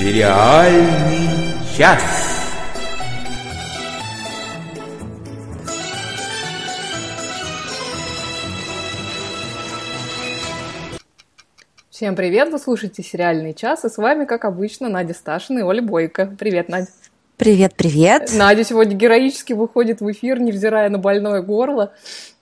Сериальный час. Всем привет! Вы слушаете «Сериальный час», и с вами, как обычно, Надя Сташина и Оля Бойко. Привет, Надя! Привет, привет! Надя сегодня героически выходит в эфир, невзирая на больное горло.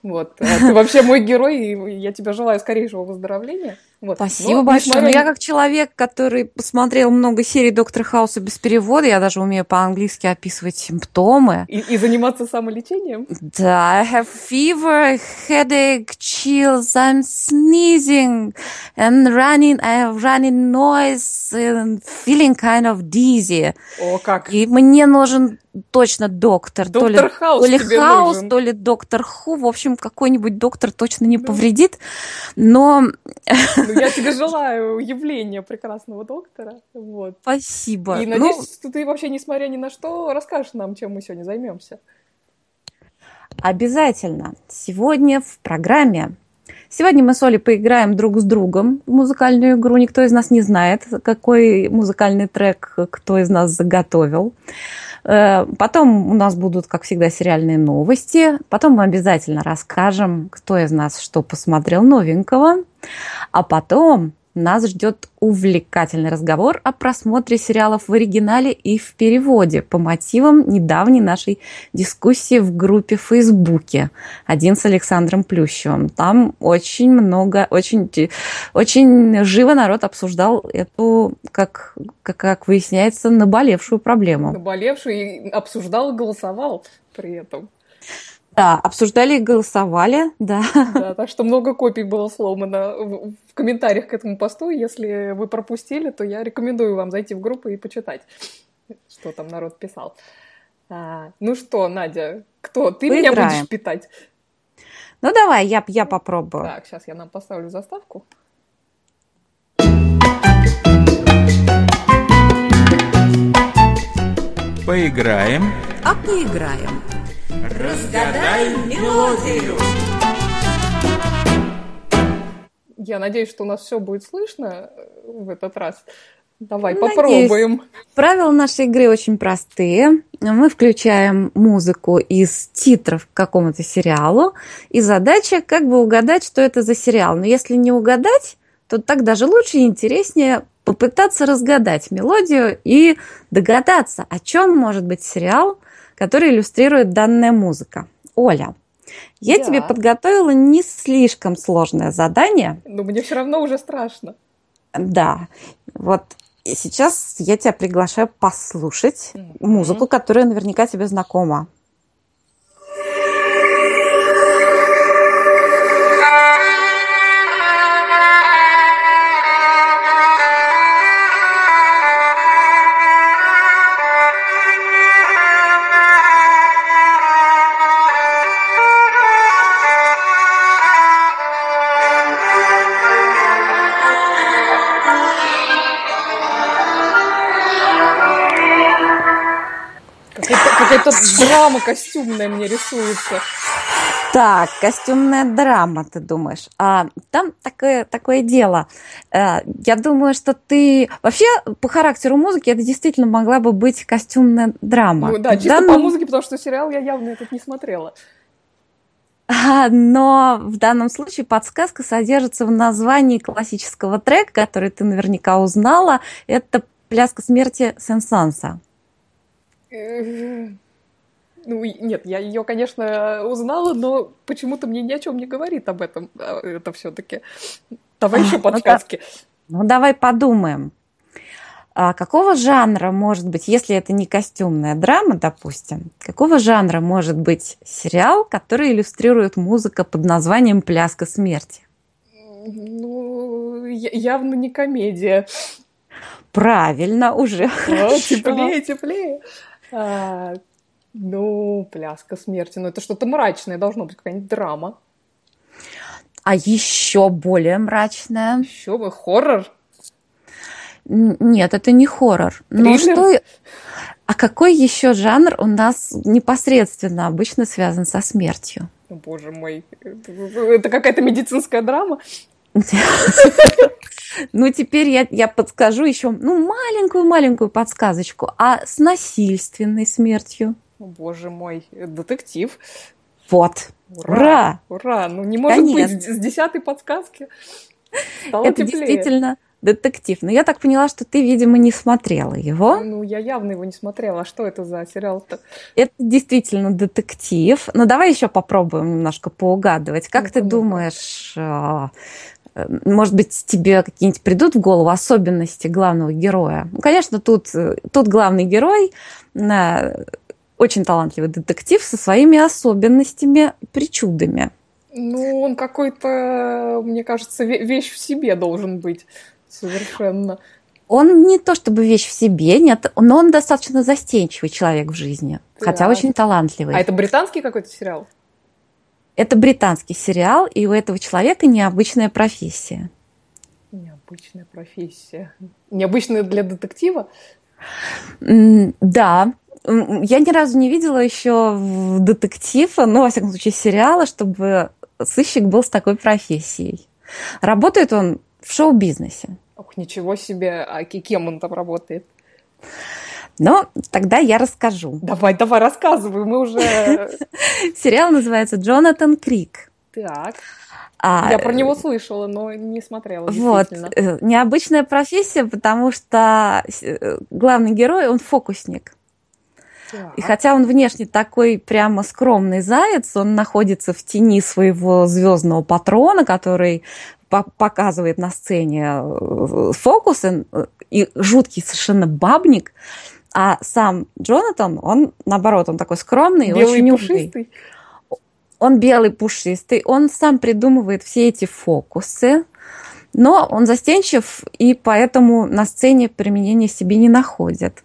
Вот. А ты вообще мой герой, и я тебе желаю скорейшего выздоровления. Вот. Спасибо Но, большое. Несмотря... Ну, я как человек, который посмотрел много серий Доктора Хауса без перевода, я даже умею по-английски описывать симптомы. И, и заниматься самолечением? Да, I have fever, headache, chills, I'm sneezing and running, I have running noise and feeling kind of dizzy. О, как? И мне нужен точно доктор. Доктор то ли, Хаус то ли Хаус, нужен. то ли доктор Ху. В общем, какой-нибудь доктор точно не повредит. Но... Ну, я тебе желаю явления прекрасного доктора. Вот. Спасибо. И Ну, надеюсь, что ты вообще, несмотря ни на что, расскажешь нам, чем мы сегодня займемся. Обязательно. Сегодня в программе. Сегодня мы с Олей поиграем друг с другом в музыкальную игру. Никто из нас не знает, какой музыкальный трек кто из нас заготовил. Э, Потом у нас будут, как всегда, сериальные новости. Потом мы обязательно расскажем, кто из нас что посмотрел новенького. А потом нас ждет увлекательный разговор о просмотре сериалов в оригинале и в переводе по мотивам недавней нашей дискуссии в группе в Фейсбуке «Один с Александром Плющевым». Там очень много, очень, очень живо народ обсуждал эту, как, как, как выясняется, наболевшую проблему. Наболевший и обсуждал, голосовал при этом. Да, обсуждали и голосовали, да. Да, так что много копий было сломано в, в комментариях к этому посту. Если вы пропустили, то я рекомендую вам зайти в группу и почитать, что там народ писал. А, ну что, Надя, кто? Ты меня Поиграем. будешь питать? Ну давай, я, я попробую. Так, сейчас я нам поставлю заставку. Поиграем. А поиграем. Разгадай мелодию. Я надеюсь, что у нас все будет слышно э, в этот раз. Давай Надеюсь. попробуем. Правила нашей игры очень простые. Мы включаем музыку из титров к какому-то сериалу, и задача как бы угадать, что это за сериал. Но если не угадать, то так даже лучше и интереснее попытаться разгадать мелодию и догадаться, о чем может быть сериал, который иллюстрирует данная музыка. Оля, я Да. тебе подготовила не слишком сложное задание. Но мне все равно уже страшно. Да, вот и сейчас я тебя приглашаю послушать Мгм. музыку, которая наверняка тебе знакома. Какая-то, драма костюмная мне рисуется. Так, костюмная драма, ты думаешь? А, там такое, такое дело. Э, Я думаю, что ты... Вообще, по характеру музыки, это действительно могла бы быть костюмная драма. Ну да, чисто данном- по музыке, потому что сериал я явно этот не смотрела. А, Но в данном случае подсказка содержится в названии классического трека, который ты наверняка узнала. Это «Пляска смерти Сен-Санса». Ну, нет, я ее, конечно, узнала, но почему-то мне ни о чем не говорит об этом. а, Это все-таки. Давай А, еще ну подсказки. Ну, давай подумаем. А какого жанра может быть, если это не костюмная драма, допустим, какого жанра может быть сериал, который иллюстрирует музыка под названием «Пляска смерти»? Ну, явно не комедия. Правильно, уже О, хорошо. теплее, теплее. А, ну, пляска смерти. Ну, это что-то мрачное, должно быть какая-нибудь драма. А еще более мрачная. Еще бы хоррор. Нет, это не хоррор. Ну что... А какой еще жанр у нас непосредственно обычно связан со смертью? О, Боже мой, это, это какая-то медицинская драма. Ну, теперь я, я подскажу еще, ну, маленькую-маленькую подсказочку. А с насильственной смертью? Боже мой, детектив. Вот. Ура! Ура! Ну, не может Конечно. быть с десятой подсказки. Стало Это теплее. действительно детектив. Но я так поняла, что ты, видимо, не смотрела его. Ну, я явно его не смотрела. А что это за сериал-то? Это действительно детектив. Но давай еще попробуем немножко поугадывать. Как ну, ты ну, думаешь, а, может быть, тебе какие-нибудь придут в голову особенности главного героя? Ну, конечно, тут, тут главный герой очень талантливый детектив со своими особенностями, причудами. Ну, он какой-то, мне кажется, вещь в себе должен быть совершенно. Он не то чтобы вещь в себе, нет, но он достаточно застенчивый человек в жизни, да. хотя очень талантливый. А это британский какой-то сериал? Это британский сериал, и у этого человека необычная профессия. Необычная профессия. Необычная для детектива? Да, я ни разу не видела еще детектива, ну, во всяком случае, сериала, чтобы сыщик был с такой профессией. Работает он в шоу-бизнесе. Ох, ничего себе, а кем он там работает? Ну, тогда я расскажу. Давай, давай, рассказывай, мы уже... Сериал называется «Джонатан Крик». Так. А, я про него слышала, но не смотрела. Вот. Э, необычная профессия, потому что э, главный герой, он фокусник. И хотя он внешне такой прямо скромный заяц, он находится в тени своего звездного патрона, который показывает на сцене э, фокусы, и жуткий совершенно бабник, а сам Джонатан, он наоборот, он такой скромный, Белый очень пушистый. Он белый пушистый, он сам придумывает все эти фокусы, но он застенчив, и поэтому на сцене применения себе не находит.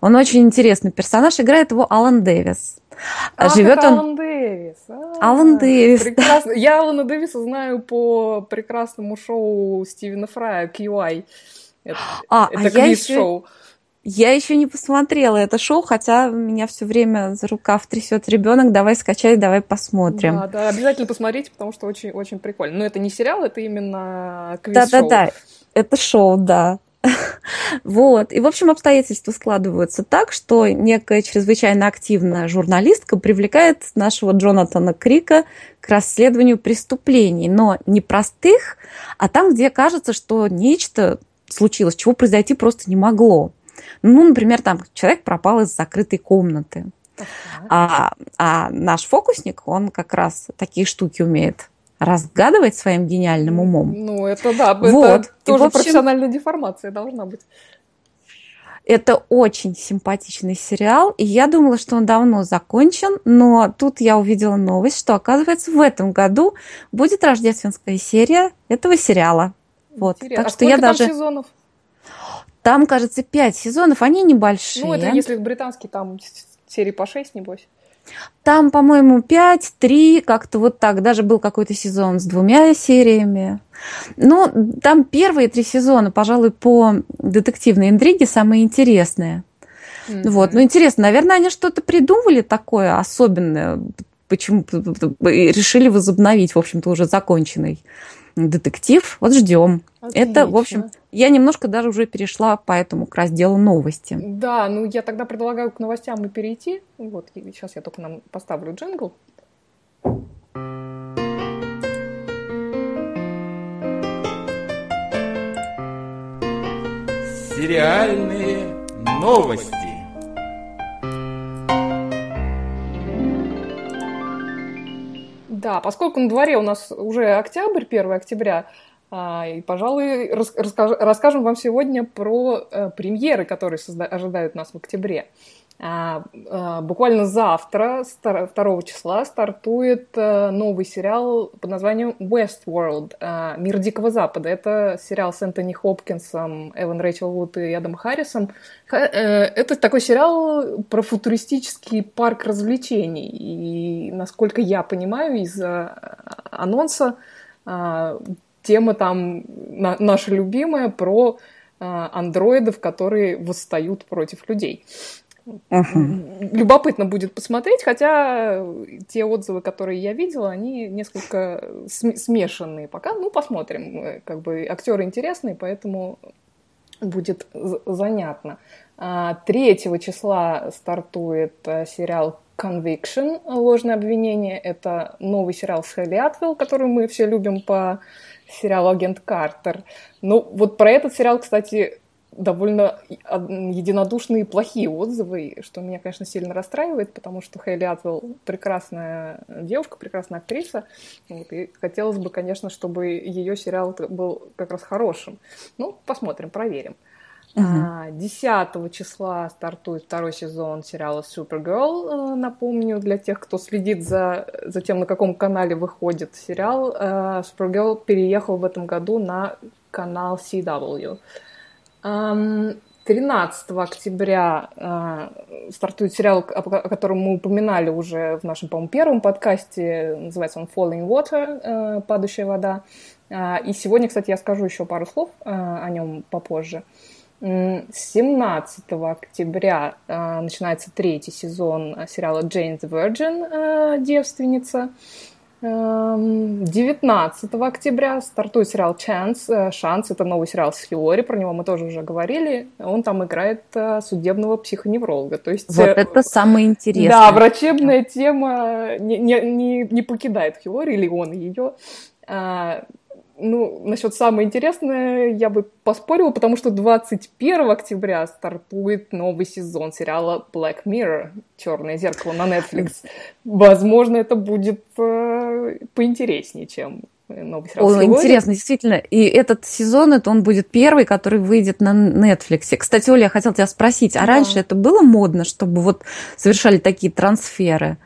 Он очень интересный персонаж, играет его Алан Дэвис. А, Живет он... Алан Дэвис. А, Алан Дэвис. Прекрасно. Я Алана Дэвиса знаю по прекрасному шоу Стивена Фрая QI. Это, а, это а квиз-шоу. Я еще не посмотрела это шоу, хотя меня все время за рукав трясет ребенок. Давай скачай, давай посмотрим. Да, да, обязательно посмотрите, потому что очень, очень прикольно. Но это не сериал, это именно квиз-шоу. Да, да, да. Это шоу, да. Вот. И, в общем, обстоятельства складываются так, что некая чрезвычайно активная журналистка привлекает нашего Джонатана Крика к расследованию преступлений, но не простых, а там, где кажется, что нечто случилось, чего произойти просто не могло. Ну, например, там человек пропал из закрытой комнаты. А, а наш фокусник, он как раз такие штуки умеет разгадывать своим гениальным умом. Ну, это да, вот. это тоже общем, профессиональная деформация должна быть. Это очень симпатичный сериал, и я думала, что он давно закончен, но тут я увидела новость, что, оказывается, в этом году будет рождественская серия этого сериала. Вот. Так а что я даже... сезонов? Там, кажется, пять сезонов, они небольшие. Ну, это если британский, там серии по шесть, небось. Там, по-моему, 5, 3, как-то вот так. Даже был какой-то сезон с двумя сериями. Ну, там первые три сезона, пожалуй, по детективной интриге самые интересные. Mm-hmm. Вот, ну интересно, наверное, они что-то придумали такое особенное, почему решили возобновить, в общем-то, уже законченный детектив. Вот ждем. Отлично. Это, в общем, я немножко даже уже перешла по этому к разделу новости. Да, ну я тогда предлагаю к новостям и перейти. Вот, сейчас я только нам поставлю джингл. Сериальные новости. Да, поскольку на дворе у нас уже октябрь, 1 октября, и, пожалуй, расскажем вам сегодня про э, премьеры, которые ожидают нас в октябре. А, а, буквально завтра, 2 числа, стартует э, новый сериал под названием Westworld, Мир Дикого Запада. Это сериал с Энтони Хопкинсом, Эван Рэйчел Вуд и Адамом Харрисом. Э, это такой сериал про футуристический парк развлечений. И, насколько я понимаю, из анонса тема там на, наша любимая про э, андроидов, которые восстают против людей. Uh-huh. Любопытно будет посмотреть, хотя те отзывы, которые я видела, они несколько смешанные пока. Ну, посмотрим. Как бы актеры интересные, поэтому будет занятно. 3 а, числа стартует э, сериал Conviction, ложное обвинение. Это новый сериал с Хелли Атвелл, который мы все любим по сериалу «Агент Картер». Ну, вот про этот сериал, кстати, довольно единодушные плохие отзывы, что меня, конечно, сильно расстраивает, потому что Хейли Атвелл прекрасная девушка, прекрасная актриса, вот, и хотелось бы, конечно, чтобы ее сериал был как раз хорошим. Ну, посмотрим, проверим. Uh-huh. 10 числа стартует второй сезон сериала Supergirl. Э, напомню, для тех, кто следит за, за тем, на каком канале выходит сериал, э, Supergirl переехал в этом году на канал CW. 13 октября э, стартует сериал, о, котором мы упоминали уже в нашем, по-моему, первом подкасте. Называется он Falling Water, э, падающая вода. Э, и сегодня, кстати, я скажу еще пару слов э, о нем попозже. 17 октября э, начинается третий сезон сериала Jane the Virgin, э, девственница. 19 эм, октября стартует сериал «Chance». Э, «Шанс» — это новый сериал с Хилори, про него мы тоже уже говорили. Он там играет э, судебного психоневролога. То есть, вот э, это самое интересное. Да, врачебная тема не, не, не, не покидает Хилори, или он ее. Ну, насчет самое интересное я бы поспорила, потому что 21 октября стартует новый сезон сериала Black Mirror, Черное зеркало на Netflix. Возможно, это будет э, поинтереснее, чем новый сериал. О, интересно, действительно. И этот сезон, это он будет первый, который выйдет на Netflix. Кстати, Оля, я хотела тебя спросить, а да. раньше это было модно, чтобы вот совершали такие трансферы?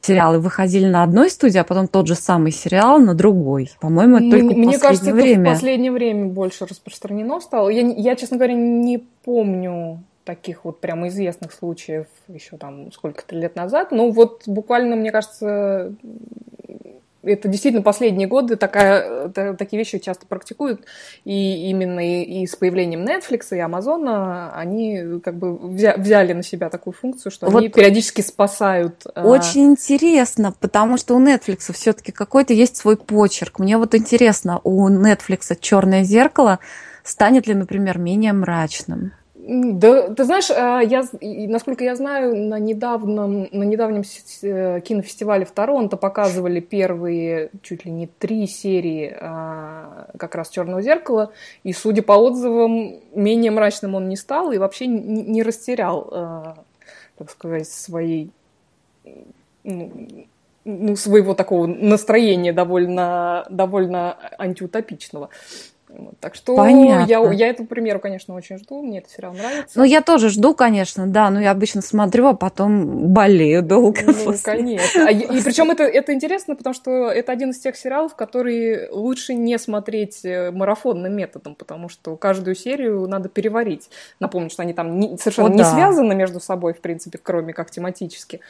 Сериалы выходили на одной студии, а потом тот же самый сериал на другой. По-моему, это только Мне в последнее кажется, время. это в последнее время больше распространено стало. Я, я, честно говоря, не помню таких вот прямо известных случаев еще там сколько-то лет назад. Ну вот буквально, мне кажется, это действительно последние годы такая, такие вещи часто практикуют, и именно и, и с появлением Netflix и Amazon они как бы взяли на себя такую функцию, что вот они периодически спасают. А, очень интересно, потому что у Netflix все-таки какой-то есть свой почерк. Мне вот интересно, у Netflix черное зеркало станет ли, например, менее мрачным? Да, ты знаешь, а, я, насколько я знаю, на недавнем, на недавнем э, кинофестивале в Торонто показывали первые чуть ли не три серии а, как раз «Черного зеркала», и, судя по отзывам, менее мрачным он не стал и вообще не растерял, а, так сказать, своей ну, ну, своего такого настроения довольно, довольно антиутопичного. Так что Понятно. я, я эту примеру, конечно, очень жду. Мне этот сериал нравится. Ну, я тоже жду, конечно, да. Но я обычно смотрю, а потом болею долго. Ну, после. конечно. А, и причем это, это интересно, потому что это один из тех сериалов, которые лучше не смотреть э, марафонным методом, потому что каждую серию надо переварить. Напомню, что они там не, совершенно О, не да. связаны между собой, в принципе, кроме как тематически.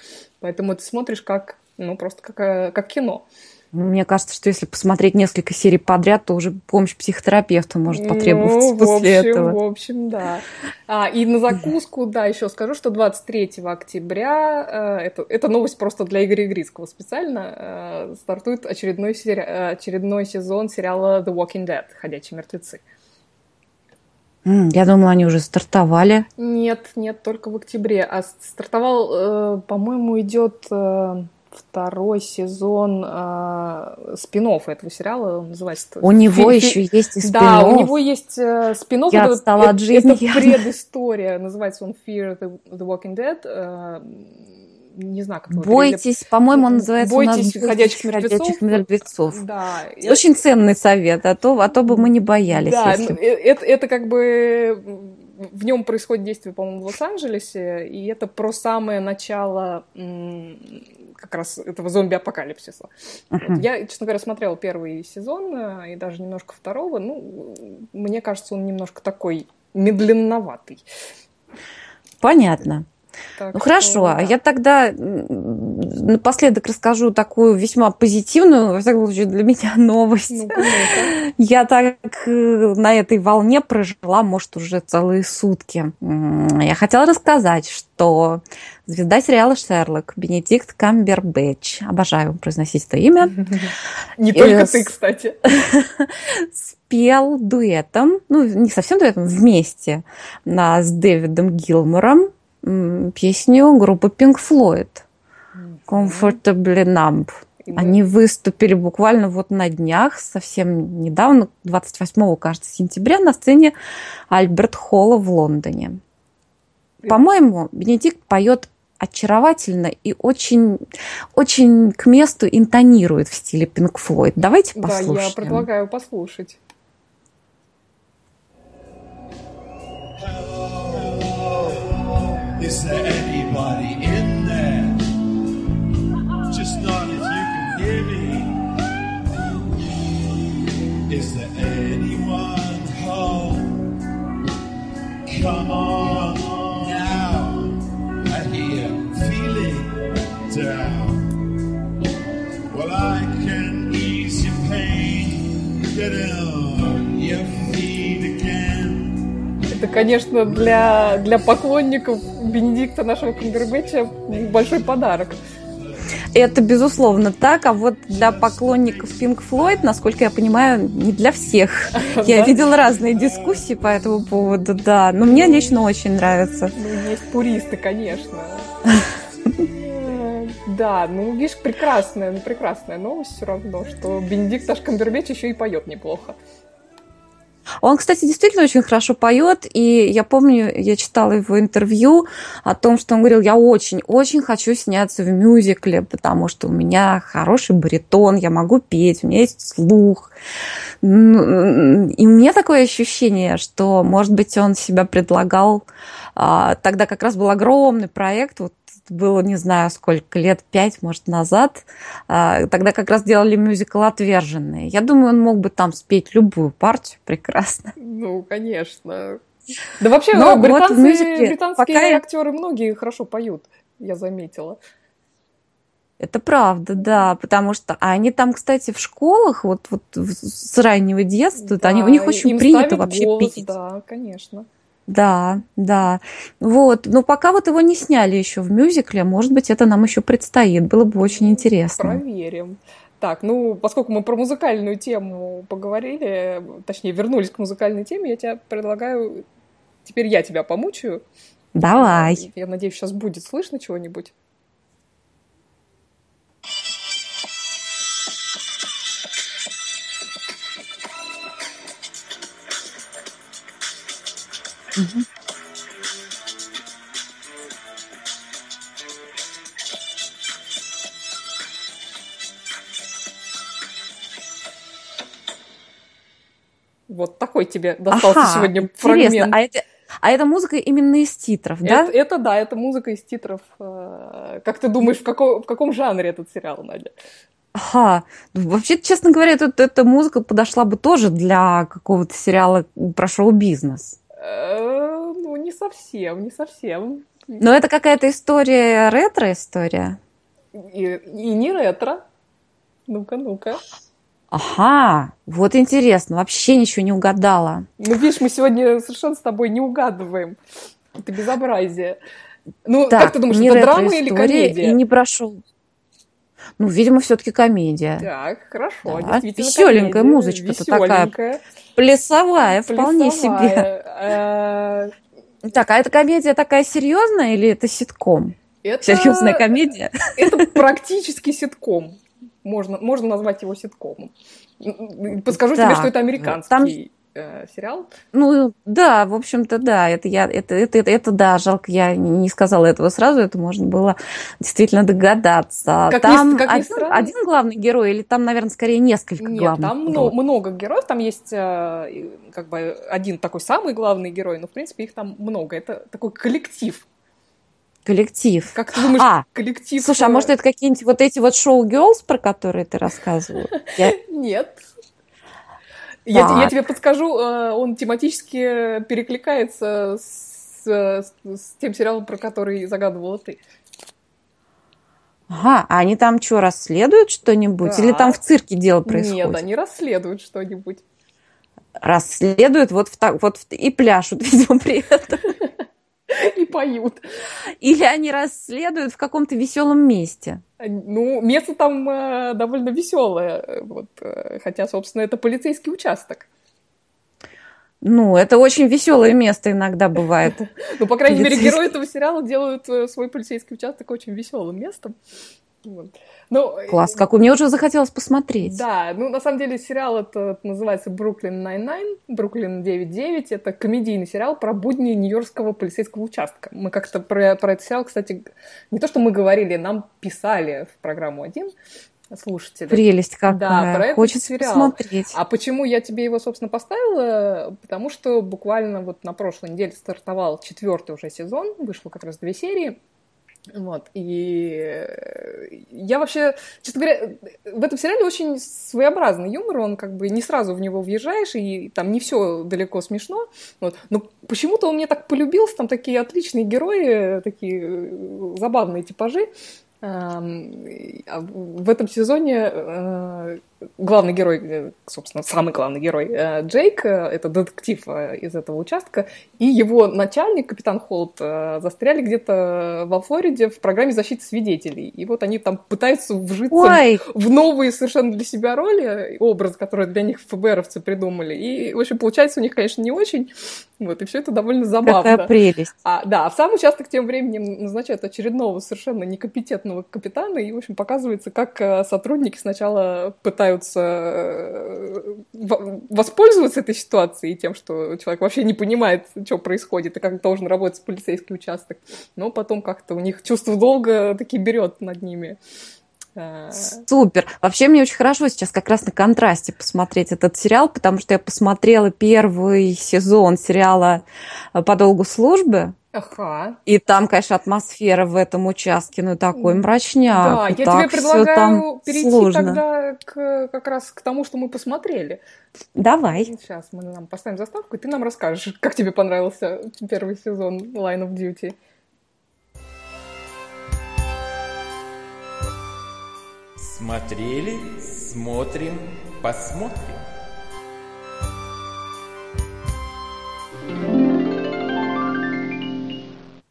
Поэтому ты смотришь как, ну, просто как, э, как кино. Мне кажется, что если посмотреть несколько серий подряд, то уже помощь психотерапевта может потребоваться ну, после общем, этого. В общем, да. А, и на закуску, да, еще скажу, что 23 октября, э, это, это новость просто для Игоря Игрицкого специально, э, стартует очередной, сери... очередной сезон сериала The Walking Dead, «Ходячие мертвецы». Я думала, они уже стартовали. Нет, нет, только в октябре. А стартовал, э, по-моему, идет второй сезон э, спин этого сериала, он называется... У него еще есть и спин Да, у него есть э, спин Я это, отстала это, от жизни. Это предыстория, называется он Fear the, the Walking Dead. Э, не знаю, как Бойтесь, по-моему, он называется Бойтесь у нас ходячих мертвецов. Ходячих мертвецов. Да. Очень ценный совет, а то, а то бы мы не боялись. Да, если... Э, это, это как бы в нем происходит действие, по-моему, в Лос-Анджелесе, и это про самое начало как раз этого зомби-апокалипсиса. Uh-huh. Вот. Я, честно говоря, смотрела первый сезон э, и даже немножко второго. Ну, мне кажется, он немножко такой медленноватый. Понятно. Так ну хорошо, а да. я тогда напоследок расскажу такую весьма позитивную, во всяком случае для меня новость. ну Я так э, на этой волне прожила, может, уже целые сутки. Я хотела рассказать, что звезда сериала «Шерлок» Бенедикт Камбербэтч, обожаю произносить это имя. Не только ты, кстати. Спел дуэтом, ну, не совсем дуэтом, вместе с Дэвидом Гилмором песню группы Pink Floyd Comfortably Numb. Они выступили буквально вот на днях, совсем недавно, 28, кажется, сентября на сцене Альберт Холла в Лондоне. По-моему, Бенедикт поет очаровательно и очень, очень к месту интонирует в стиле Pink Floyd. Давайте послушаем. Да, я предлагаю послушать. Is there anybody in there? Just not if you can hear me. Is there anyone home? Come on now. I hear feeling down. Well, I can ease your pain. Get on Это, конечно, для, для поклонников Бенедикта нашего Камбербэтча большой подарок. Это безусловно так, а вот для поклонников Pink Floyd, насколько я понимаю, не для всех. Я видела разные дискуссии по этому поводу, да. Но мне лично очень нравится. Ну, есть пуристы, конечно. Да, ну, видишь, прекрасная, ну, прекрасная новость все равно, что Бенедикт Аш Камбербэтч еще и поет неплохо. Он, кстати, действительно очень хорошо поет, и я помню, я читала его интервью о том, что он говорил, я очень-очень хочу сняться в мюзикле, потому что у меня хороший баритон, я могу петь, у меня есть слух. Ну, и у меня такое ощущение, что, может быть, он себя предлагал а, тогда как раз был огромный проект, вот было, не знаю, сколько лет, пять, может, назад. А, тогда как раз делали мюзикл «Отверженные». Я думаю, он мог бы там спеть любую партию прекрасно. Ну, конечно. Да вообще, Но британцы, вот мюзикле, британские пока... актеры многие хорошо поют, я заметила. Это правда, да, потому что они там, кстати, в школах, вот, вот с раннего детства, да, они, у них очень принято вообще голос, петь. Да, конечно. Да, да. Вот. Но пока вот его не сняли еще в мюзикле, может быть, это нам еще предстоит. Было бы очень интересно. Проверим. Так, ну, поскольку мы про музыкальную тему поговорили, точнее, вернулись к музыкальной теме, я тебе предлагаю... Теперь я тебя помучаю. Давай. Я надеюсь, сейчас будет слышно чего-нибудь. Угу. Вот такой тебе достался ага, сегодня фрагмент. А это, а это музыка именно из титров, да? Это, это да, это музыка из титров. Э, как ты думаешь, в каком, в каком жанре этот сериал, Надя? Ага. Ну, вообще, честно говоря, эта, эта музыка подошла бы тоже для какого-то сериала про шоу-бизнес. Э, ну, не совсем, не совсем. Но это какая-то история, ретро-история? И, и не ретро. Ну-ка, ну-ка. Ага, вот интересно, вообще ничего не угадала. Ну, видишь, мы сегодня совершенно с тобой не угадываем. Это безобразие. Ну, так, как ты думаешь, это драма или комедия? И не прошел. Ну, видимо, все-таки комедия. Так, хорошо, да. Веселенькая музычка-то такая. Плясовая, вполне себе. Э, так, а эта комедия такая серьезная или это ситком? Это... Серьезная комедия? Это практически ситком. Можно, можно назвать его ситкомом. Подскажу так, тебе, что это американский. Там э, сериал. Ну да, в общем-то, да, это я, это, это, это, это да, жалко, я не сказала этого сразу, это можно было действительно догадаться. Как там ни, как один, один главный герой или там, наверное, скорее несколько Нет, главных? там много, много героев, там есть э, как бы один такой самый главный герой, но в принципе их там много. Это такой коллектив. Коллектив. Как ты думаешь, а, коллектив? Слушай, а может это какие-нибудь вот эти вот шоу-герлс, про которые ты рассказывала? Нет, я, я тебе подскажу, э, он тематически перекликается с с, с тем сериалом, про который загадывала ты. Ага, а они там что, расследуют что-нибудь? Да. Или там в цирке дело происходит? Нет, они расследуют что-нибудь. Расследуют вот, в, так, вот в, и пляшут, видимо, при этом. И поют. Или они расследуют в каком-то веселом месте. Ну, место там э, довольно веселое. Вот, э, хотя, собственно, это полицейский участок. Ну, это очень веселое место иногда бывает. Ну, по крайней мере, герои этого сериала делают э, свой полицейский участок очень веселым местом. Ну, Класс, какой. Мне уже захотелось посмотреть. Да, ну, на самом деле, сериал это называется «Бруклин 99», «Бруклин 9.9». Это комедийный сериал про будни Нью-Йоркского полицейского участка. Мы как-то про, про этот сериал, кстати, не то, что мы говорили, нам писали в программу один слушатели. Прелесть какая. Да, про Хочется сериал. посмотреть. А почему я тебе его, собственно, поставила? Потому что буквально вот на прошлой неделе стартовал четвертый уже сезон, вышло как раз две серии. Вот, и я вообще, честно говоря, в этом сериале очень своеобразный юмор, он как бы не сразу в него въезжаешь, и там не все далеко смешно, вот. но почему-то он мне так полюбился, там такие отличные герои, такие э, забавные типажи, а в этом сезоне э, главный герой, э, собственно, самый главный герой э, Джейк, это детектив из этого участка, и его начальник, капитан Холт, застряли где-то во Флориде в программе защиты свидетелей. И вот они там пытаются вжиться Ой. в новые совершенно для себя роли, образ, который для них ФБРовцы придумали. И, в общем, получается у них, конечно, не очень. Вот, и все это довольно забавно. Какая прелесть. А, да, а в сам участок тем временем назначают очередного совершенно некомпетентного капитана, и, в общем, показывается, как э, сотрудники сначала пытаются э, воспользоваться этой ситуацией, тем, что человек вообще не понимает, что происходит, и как должен работать полицейский участок. Но потом как-то у них чувство долга таки берет над ними. Супер. Вообще мне очень хорошо сейчас как раз на контрасте посмотреть этот сериал, потому что я посмотрела первый сезон сериала «По долгу службы». Ага. И там, конечно, атмосфера в этом участке, ну, такой мрачняк. Да, я тебе предлагаю перейти сложно. тогда к, как раз к тому, что мы посмотрели. Давай. Сейчас мы нам поставим заставку, и ты нам расскажешь, как тебе понравился первый сезон Line of Duty. Смотрели, смотрим, посмотрим.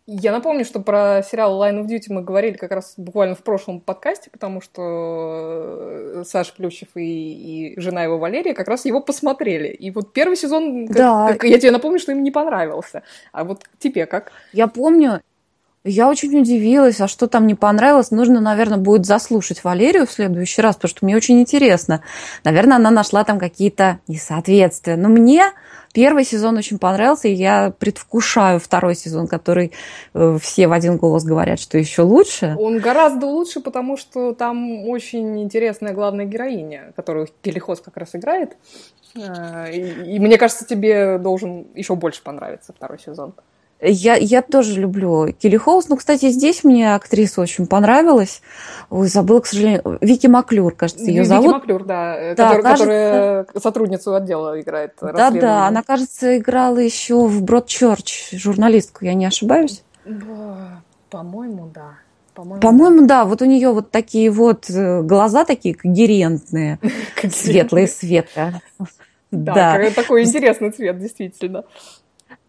Я напомню, что про сериал Line of Duty мы говорили как раз буквально в прошлом подкасте, потому что э, Саша Плющев и, и жена его Валерия как раз его посмотрели. И вот первый сезон, да. как, я тебе напомню, что им не понравился. А вот тебе как? Я помню, я очень удивилась, а что там не понравилось? Нужно, наверное, будет заслушать Валерию в следующий раз, потому что мне очень интересно. Наверное, она нашла там какие-то несоответствия. Но мне первый сезон очень понравился, и я предвкушаю второй сезон, который э, все в один голос говорят, что еще лучше. Он гораздо лучше, потому что там очень интересная главная героиня, которую Келихос как раз играет. Э, и, и мне кажется, тебе должен еще больше понравиться второй сезон. Я, я тоже люблю Келли Хоус. Ну, кстати, здесь мне актриса очень понравилась. Ой, забыла, к сожалению. Вики Маклюр, кажется, ее Вики зовут. Вики Маклюр, да. да который, кажется... Которая сотрудницу отдела играет. Да, да. Она, кажется, играла еще в Бродчерч журналистку, я не ошибаюсь? По-моему, да. По-моему, По-моему, да. Вот у нее вот такие вот э, глаза такие когерентные, светлые, светлые. Да, такой интересный цвет, действительно.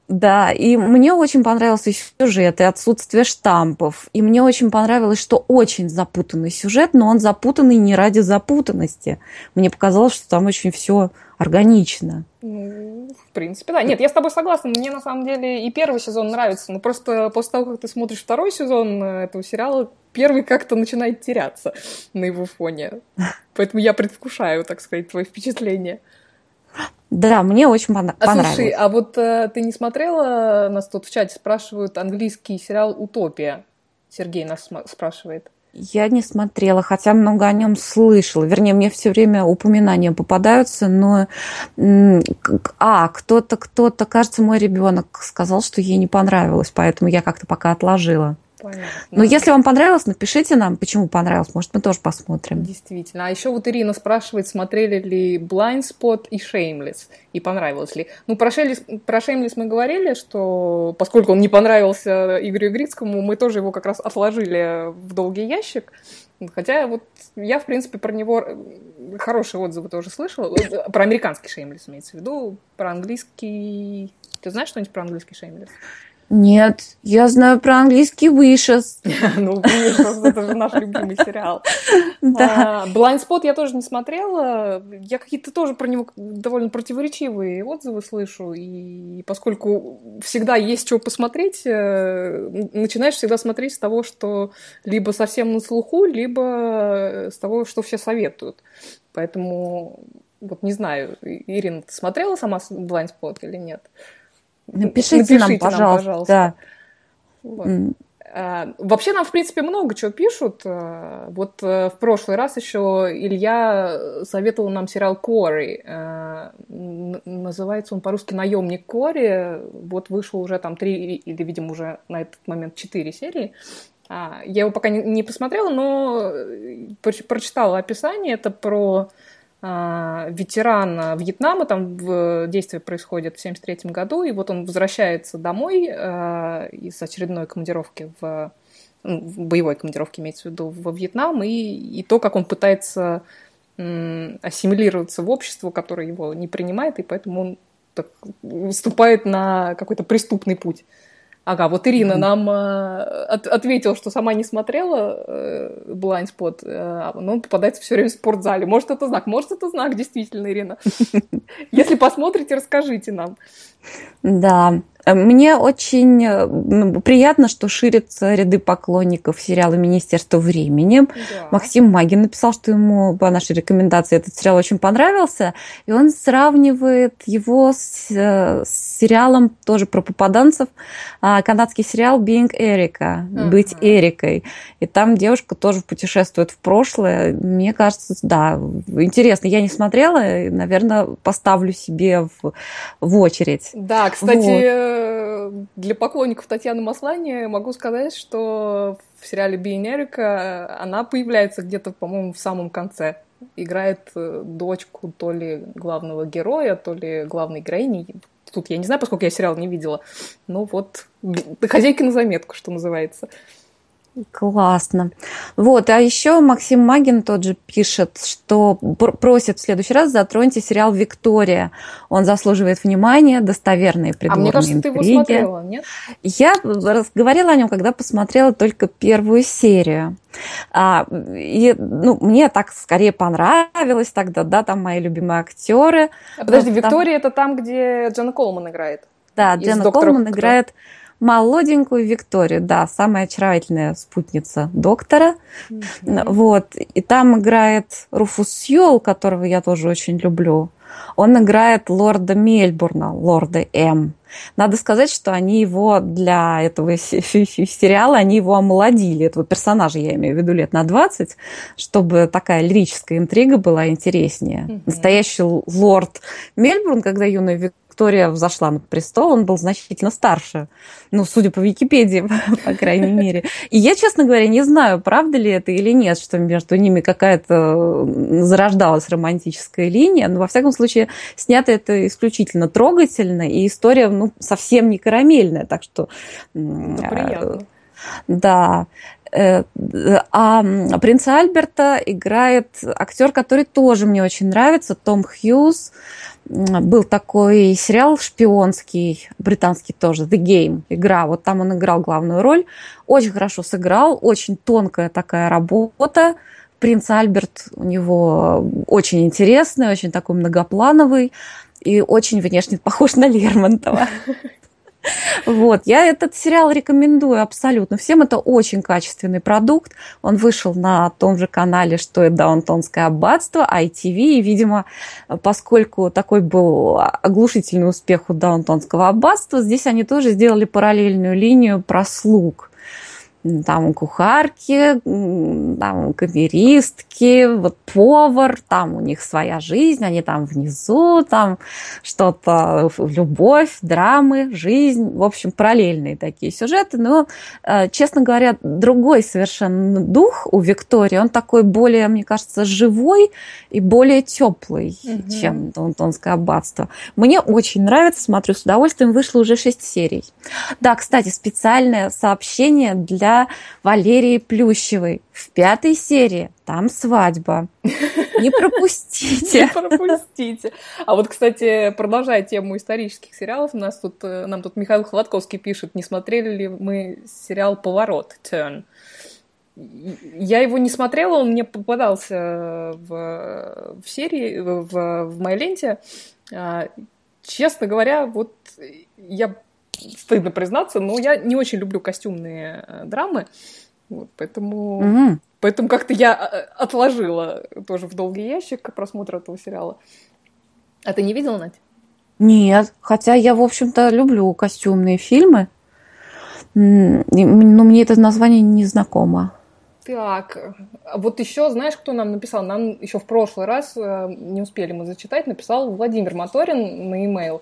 Да, и мне очень понравился сюжет и отсутствие штампов. И мне очень понравилось, что очень запутанный сюжет, но он запутанный не ради запутанности. Мне показалось, что там очень все органично. Ну, в принципе, да. Нет, я с тобой согласна. Мне на самом деле и первый сезон нравится. Но просто после того, как ты смотришь второй сезон э, этого сериала, первый как-то начинает теряться на его фоне. Поэтому я предвкушаю, так сказать, твои впечатления. Да, мне очень понравилось. А слушай, а вот э, ты не смотрела, нас тут в чате спрашивают, английский сериал «Утопия»? Сергей нас спрашивает. Я не смотрела, хотя много о нем слышала. Вернее, мне все время упоминания попадаются, но а кто-то, кто-то, кажется, мой ребенок сказал, что ей не понравилось, поэтому я как-то пока отложила. Понятно. Но если вам понравилось, напишите нам, почему понравилось. Может, мы тоже посмотрим. Действительно. А еще вот Ирина спрашивает, смотрели ли Blind Spot и Shameless, и понравилось ли. Ну, про Shameless, про Shameless мы говорили, что поскольку он не понравился Игорю Игрицкому, мы тоже его как раз отложили в долгий ящик. Хотя вот я, в принципе, про него хорошие отзывы тоже слышала. Про американский Shameless имеется в виду, про английский... Ты знаешь что-нибудь про английский Shameless? Нет, я знаю про английский Wishes. Ну, это же наш любимый сериал. Да. Spot я тоже не смотрела. Я какие-то тоже про него довольно противоречивые отзывы слышу. И поскольку всегда есть что посмотреть, э, начинаешь всегда смотреть с того, что либо совсем на слуху, либо с того, что все советуют. Поэтому вот не знаю, Ирина, ты смотрела сама Spot или нет? Напишите, Напишите нам, пожалуйста. Нам, пожалуйста. Да. Вот. Mm. Вообще нам, в принципе, много чего пишут. А, вот э, в прошлый раз еще Илья советовал нам сериал «Кори». А, называется он по-русски «Наемник Кори». Вот вышел уже там три или, видимо, уже на этот момент четыре серии. Я его пока не посмотрела, но э, прочитала описание. Это про а, ветеран Вьетнама, там действие происходит в 1973 году, и вот он возвращается домой э, из очередной командировки в, ну, в боевой командировке, имеется в виду, во Вьетнам, и, и то, как он пытается ассимилироваться в общество, которое его не принимает, и поэтому он так, выступает на какой-то преступный путь. Ага, вот Ирина mm-hmm. нам э, от, ответила, что сама не смотрела э, Blind Spot, э, но он попадается все время в спортзале. Может, это знак, может, это знак, действительно, Ирина. Если посмотрите, расскажите нам. Да, мне очень э, приятно, что ширятся ряды поклонников сериала «Министерство времени». Да. Максим Магин написал, что ему по нашей рекомендации этот сериал очень понравился, и он сравнивает его с, э, с сериалом тоже про попаданцев, а, канадский сериал «Being Эрика», uh-huh. «Быть Эрикой». И там девушка тоже путешествует в прошлое. Мне кажется, да, интересно. Я не смотрела, наверное, поставлю себе в, в очередь. Да, кстати, вот для поклонников Татьяны Маслани могу сказать, что в сериале Биенерика она появляется где-то, по-моему, в самом конце. Играет э, дочку то ли главного героя, то ли главной героини. Тут я не знаю, поскольку я сериал не видела. Ну вот, хозяйки на заметку, что называется. Классно. Вот, а еще Максим Магин тот же пишет, что просит в следующий раз затроньте сериал «Виктория». Он заслуживает внимания, достоверные придворные А мне кажется, интриги. ты его смотрела, нет? Я говорила о нем, когда посмотрела только первую серию. А, и, ну, мне так скорее понравилось тогда, да, там мои любимые актеры. А, подожди, Виктория там... это там, где Джена Колман играет? Да, Джена Колман играет молоденькую Викторию, да, самая очаровательная спутница доктора. Mm-hmm. Вот. И там играет Руфус Сьюэлл, которого я тоже очень люблю. Он играет лорда Мельбурна, лорда М. Надо сказать, что они его для этого сериала, они его омолодили, этого персонажа, я имею в виду, лет на 20, чтобы такая лирическая интрига была интереснее. Mm-hmm. Настоящий лорд Мельбурн, когда юный Виктория взошла на престол, он был значительно старше. Ну, судя по Википедии, по крайней мере. И я, честно говоря, не знаю, правда ли это или нет, что между ними какая-то зарождалась романтическая линия. Но, во всяком случае, снято это исключительно трогательно, и история, ну, совсем не карамельная. Так что... Это приятно. Да. Э, а принца Альберта играет актер, который тоже мне очень нравится, Том Хьюз был такой сериал шпионский, британский тоже, The Game, игра. Вот там он играл главную роль. Очень хорошо сыграл, очень тонкая такая работа. Принц Альберт у него очень интересный, очень такой многоплановый и очень внешне похож на Лермонтова. Вот, я этот сериал рекомендую абсолютно всем. Это очень качественный продукт. Он вышел на том же канале, что и Даунтонское аббатство, ITV. И, видимо, поскольку такой был оглушительный успех у Даунтонского аббатства, здесь они тоже сделали параллельную линию про слуг. Там кухарки, там камеристки, вот повар, там у них своя жизнь, они там внизу, там что-то, любовь, драмы, жизнь, в общем, параллельные такие сюжеты, но, э, честно говоря, другой совершенно дух у Виктории, он такой более, мне кажется, живой и более теплый, угу. чем Донтонское аббатство. Мне очень нравится, смотрю с удовольствием, вышло уже шесть серий. Да, кстати, специальное сообщение для Валерии Плющевой. В пятой серии там свадьба. Не пропустите. Не пропустите. А вот, кстати, продолжая тему исторических сериалов, у нас тут, э, нам тут Михаил Холодковский пишет, не смотрели ли мы сериал «Поворот» Turn. Я его не смотрела, он мне попадался в, в серии, в, в моей ленте. А, честно говоря, вот я стыдно признаться, но я не очень люблю костюмные э, драмы. Вот, поэтому, угу. поэтому как-то я э, отложила тоже в долгий ящик просмотр этого сериала. А ты не видела, Надь? Нет, хотя я, в общем-то, люблю костюмные фильмы, но мне это название не знакомо. Так, а вот еще, знаешь, кто нам написал? Нам еще в прошлый раз, э, не успели мы зачитать, написал Владимир Моторин на e-mail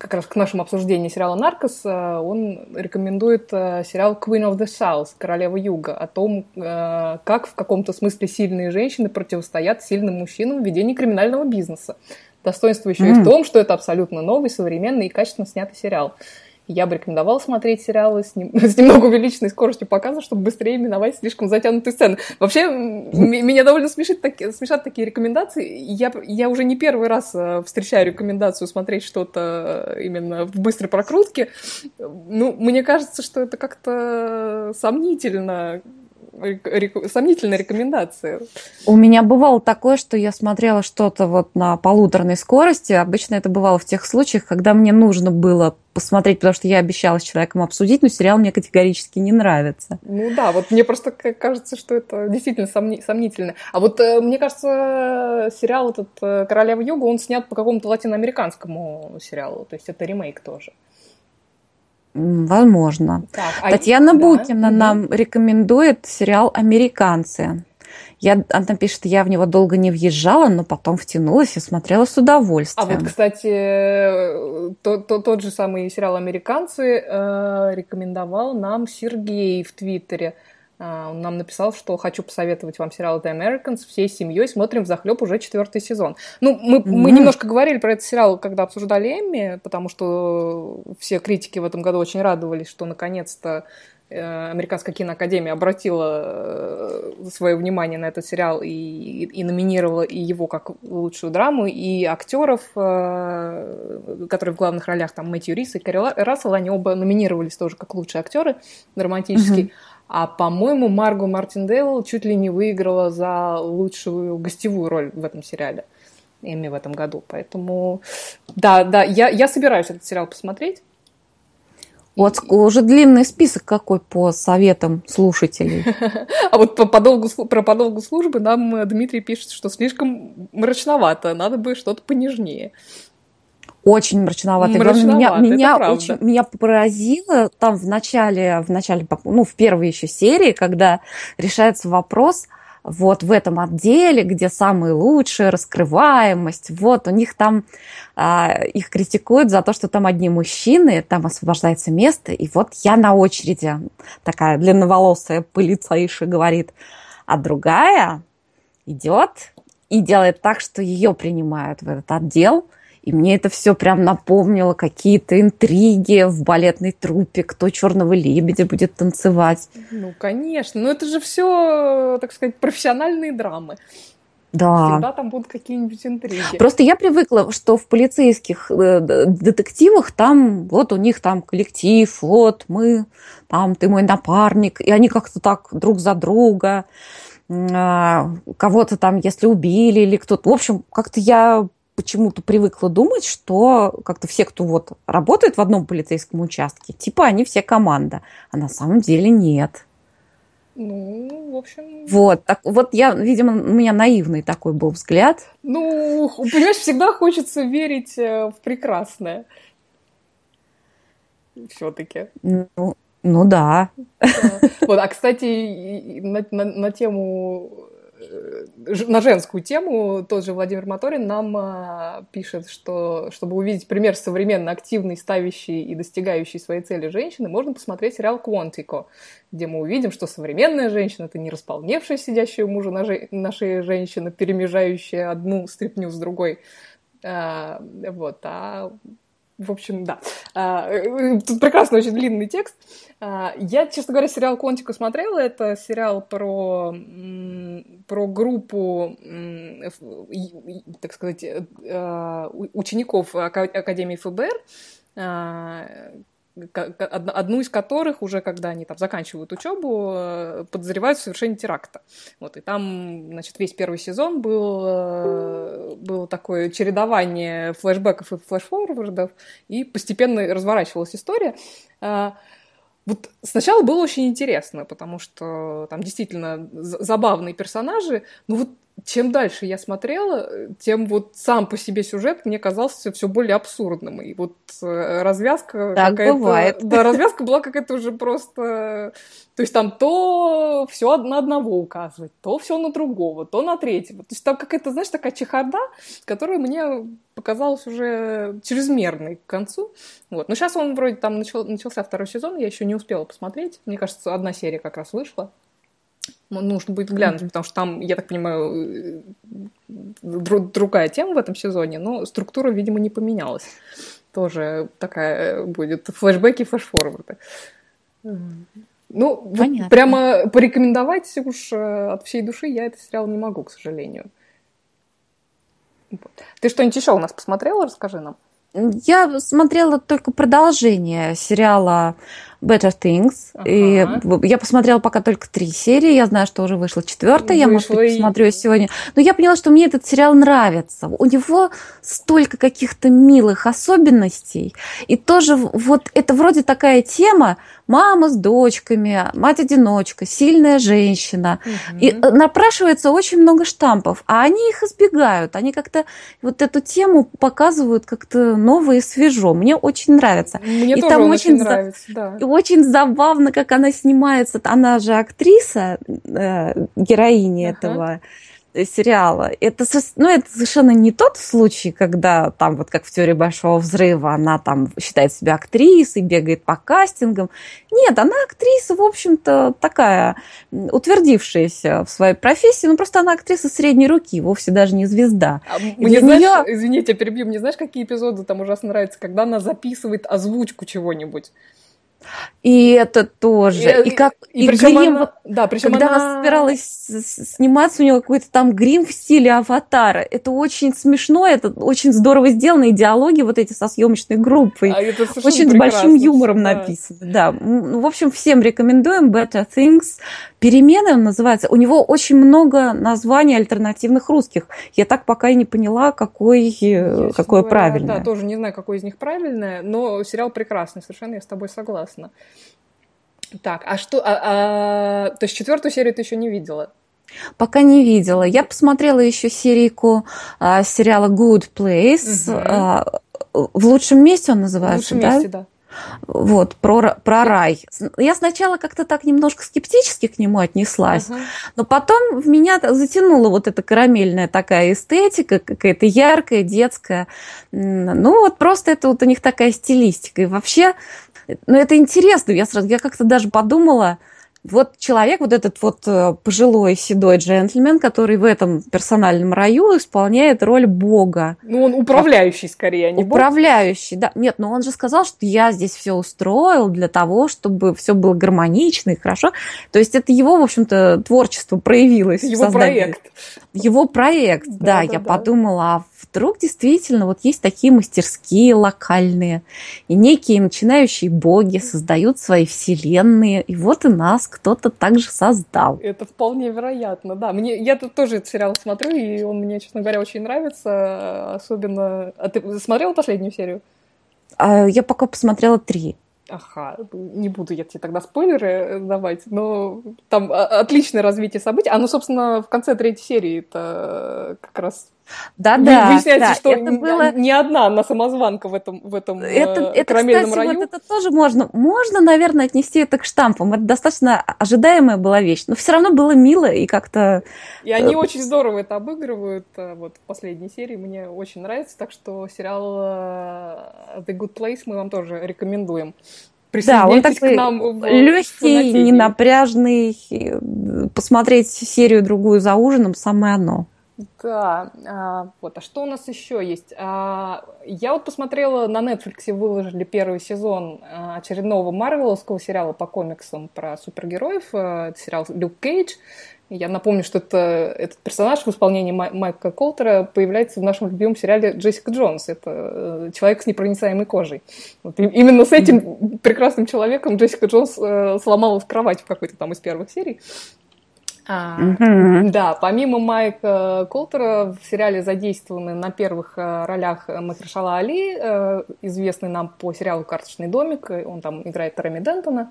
как раз к нашему обсуждению сериала «Наркос», э, он рекомендует э, сериал «Queen of the South» «Королева Юга» о том, э, как в каком-то смысле сильные женщины противостоят сильным мужчинам в ведении криминального бизнеса. Достоинство еще mm. и в том, что это абсолютно новый, современный и качественно снятый сериал. Я бы рекомендовала смотреть сериалы с, нем, с немного увеличенной скоростью показа, чтобы быстрее миновать слишком затянутые сцены. Вообще, меня довольно смешит, таки, смешат такие рекомендации. Я, я уже не первый раз э, встречаю рекомендацию смотреть что-то э, именно в быстрой прокрутке. Ну, мне кажется, что это как-то сомнительно сомнительная рекомендация. У меня бывало такое, что я смотрела что-то вот на полуторной скорости. Обычно это бывало в тех случаях, когда мне нужно было посмотреть, потому что я обещала с человеком обсудить, но сериал мне категорически не нравится. Ну да, вот мне просто кажется, что это действительно сомнительно. А вот э, мне кажется, сериал этот э, «Королева Юга», он снят по какому-то латиноамериканскому сериалу, то есть это ремейк тоже. Возможно. Так, а Татьяна да, Букина угу. нам рекомендует сериал «Американцы». Я, она пишет, я в него долго не въезжала, но потом втянулась и смотрела с удовольствием. А вот, кстати, тот, тот, тот же самый сериал «Американцы» э, рекомендовал нам Сергей в Твиттере. А, он нам написал, что хочу посоветовать вам сериал The Americans. Всей семьей смотрим в захлеб уже четвертый сезон. Ну, мы, mm-hmm. мы немножко говорили про этот сериал, когда обсуждали Эмми, потому что все критики в этом году очень радовались, что наконец-то э, Американская киноакадемия обратила э, свое внимание на этот сериал и, и номинировала и его как лучшую драму, и актеров, э, которые в главных ролях, там Мэтью Рис и Кэрри Рассел, они оба номинировались тоже как лучшие актеры драматические. Mm-hmm. А, по-моему, Марго Мартиндейл чуть ли не выиграла за лучшую гостевую роль в этом сериале. Эми в этом году. Поэтому, да, да, я, я собираюсь этот сериал посмотреть. Вот уже длинный список какой по советам слушателей. А вот по подолгу, про подолгу службы нам Дмитрий пишет, что слишком мрачновато, надо бы что-то понежнее. Очень мрачноватый. мрачноватый меня, меня, очень, меня поразило там в начале, в начале, ну, в первой еще серии, когда решается вопрос, вот в этом отделе, где самые лучшие, раскрываемость, вот у них там, а, их критикуют за то, что там одни мужчины, там освобождается место, и вот я на очереди, такая длинноволосая полицейша говорит, а другая идет и делает так, что ее принимают в этот отдел – и мне это все прям напомнило какие-то интриги в балетной трупе, кто черного лебедя будет танцевать. Ну, конечно. Но это же все, так сказать, профессиональные драмы. Да. Всегда там будут какие-нибудь интриги. Просто я привыкла, что в полицейских э, детективах там, вот у них там коллектив, вот мы, там ты мой напарник, и они как-то так друг за друга, а, кого-то там, если убили или кто-то. В общем, как-то я почему-то привыкла думать, что как-то все, кто вот работает в одном полицейском участке, типа они все команда, а на самом деле нет. Ну, в общем... Вот, так, вот я, видимо, у меня наивный такой был взгляд. Ну, понимаешь, всегда хочется верить э, в прекрасное. Все-таки. Ну, Ну да. Вот, а кстати, на, на, на тему на женскую тему тот же Владимир Моторин нам а, пишет, что чтобы увидеть пример современно активной, ставящей и достигающей своей цели женщины, можно посмотреть сериал «Квантико», где мы увидим, что современная женщина — это не располневшая сидящая у мужа нашей женщина, перемежающая одну стряпню с другой, а, вот, а в общем, да. А, э, тут прекрасный, очень длинный текст. А, я, честно говоря, сериал «Контику» смотрела. Это сериал про, про группу, так сказать, э, учеников Академии ФБР, а, одну из которых уже, когда они там заканчивают учебу, э, подозревают в совершении теракта. Вот, и там, значит, весь первый сезон был, э, было такое чередование флешбеков и флешфорвардов, и постепенно разворачивалась история. А, вот сначала было очень интересно, потому что там действительно забавные персонажи, но вот чем дальше я смотрела, тем вот сам по себе сюжет мне казался все более абсурдным. И вот э, развязка так какая-то... бывает. Да, развязка была какая-то уже просто... То есть там то все на одного указывать, то все на другого, то на третьего. То есть там какая-то, знаешь, такая чехарда, которая мне показалась уже чрезмерной к концу. Вот. Но сейчас он вроде там начал, начался второй сезон, я еще не успела посмотреть. Мне кажется, одна серия как раз вышла нужно будет глянуть, mm-hmm. потому что там, я так понимаю, друг, другая тема в этом сезоне, но структура, видимо, не поменялась. Тоже такая будет флешбеки, флешфорварды. Ну, Понятно. прямо порекомендовать уж э, от всей души я этот сериал не могу, к сожалению. Ты что-нибудь еще у нас посмотрела? Расскажи нам. Я смотрела только продолжение сериала Better Things. Ага. И я посмотрела пока только три серии. Я знаю, что уже вышла четвертая. Я, может быть, посмотрю и... сегодня. Но я поняла, что мне этот сериал нравится. У него столько каких-то милых особенностей. И тоже вот это вроде такая тема мама с дочками, мать-одиночка, сильная женщина. Угу. И э, напрашивается очень много штампов, а они их избегают. Они как-то вот эту тему показывают как-то ново и свежо. Мне очень нравится. Мне и тоже там очень, очень нравится, да очень забавно, как она снимается. Она же актриса, э, героиня ага. этого сериала. Это, ну, это совершенно не тот случай, когда там, вот как в теории Большого Взрыва, она там считает себя актрисой, бегает по кастингам. Нет, она актриса, в общем-то, такая утвердившаяся в своей профессии, ну, просто она актриса средней руки, вовсе даже не звезда. А мне, знаешь, нее... извините, перебью, мне знаешь, какие эпизоды там ужасно нравятся, когда она записывает озвучку чего-нибудь? И это тоже. И, и как и, и грим, она, да, причем когда она... собиралась сниматься, у нее какой-то там грим в стиле аватара. Это очень смешно, это очень здорово сделано, и диалоги вот эти со съемочной группой. А очень с большим юмором да. написано. Да. В общем, всем рекомендуем Better Things. Перемены он называется. У него очень много названий альтернативных русских. Я так пока и не поняла, какой, я, какое говоря, правильное. Да, тоже не знаю, какое из них правильное, но сериал прекрасный, совершенно я с тобой согласна. Так, а что... А, а, то есть четвертую серию ты еще не видела? Пока не видела. Я посмотрела еще серийку а, сериала Good Place. Угу. А, в лучшем месте он называется, в лучшем да? месте, да. Вот, про, про рай. Я сначала как-то так немножко скептически к нему отнеслась, uh-huh. но потом в меня затянула вот эта карамельная такая эстетика, какая-то яркая, детская. Ну, вот просто это вот у них такая стилистика. И вообще, ну, это интересно. Я сразу, я как-то даже подумала, вот человек, вот этот вот э, пожилой седой джентльмен, который в этом персональном раю исполняет роль бога. Ну, он управляющий скорее, а не бог. Управляющий, да. Нет, но он же сказал, что я здесь все устроил для того, чтобы все было гармонично и хорошо. То есть это его, в общем-то, творчество проявилось. Его проект. Его проект, да. да, да я да. подумала, а вдруг действительно вот есть такие мастерские локальные, и некие начинающие боги создают свои вселенные, и вот и нас кто-то также создал. Это вполне вероятно, да. Мне, я тут тоже этот сериал смотрю, и он мне, честно говоря, очень нравится, особенно... А ты смотрела последнюю серию? А, я пока посмотрела три. Ага, не буду я тебе тогда спойлеры давать, но там отличное развитие событий. Оно, собственно, в конце третьей серии это как раз Да, да. Выясняется, да, что это было... не одна она самозванка в этом, в этом это, это, карамельном кстати, раю. Вот это тоже можно, можно, наверное, отнести это к штампам. Это достаточно ожидаемая была вещь, но все равно было мило и как-то... И они очень здорово это обыгрывают. Вот в последней серии мне очень нравится, так что сериал The Good Place мы вам тоже рекомендуем. Да, он такой легкий, ненапряжный. Посмотреть серию другую за ужином самое оно. Да, а, вот. А что у нас еще есть? А, я вот посмотрела на Netflix выложили первый сезон а, очередного Марвеловского сериала по комиксам про супергероев. А, это сериал Люк Кейдж. Я напомню, что это, этот персонаж в исполнении Май- Майка Колтера появляется в нашем любимом сериале Джессика Джонс. Это э, человек с непроницаемой кожей. Вот, и, именно с этим прекрасным человеком Джессика Джонс э, сломалась кровать в какой-то там из первых серий. А, mm-hmm. Да, помимо Майка Колтера в сериале задействованы на первых э, ролях Махершала Али, э, известный нам по сериалу «Карточный домик», он там играет Реми Дентона,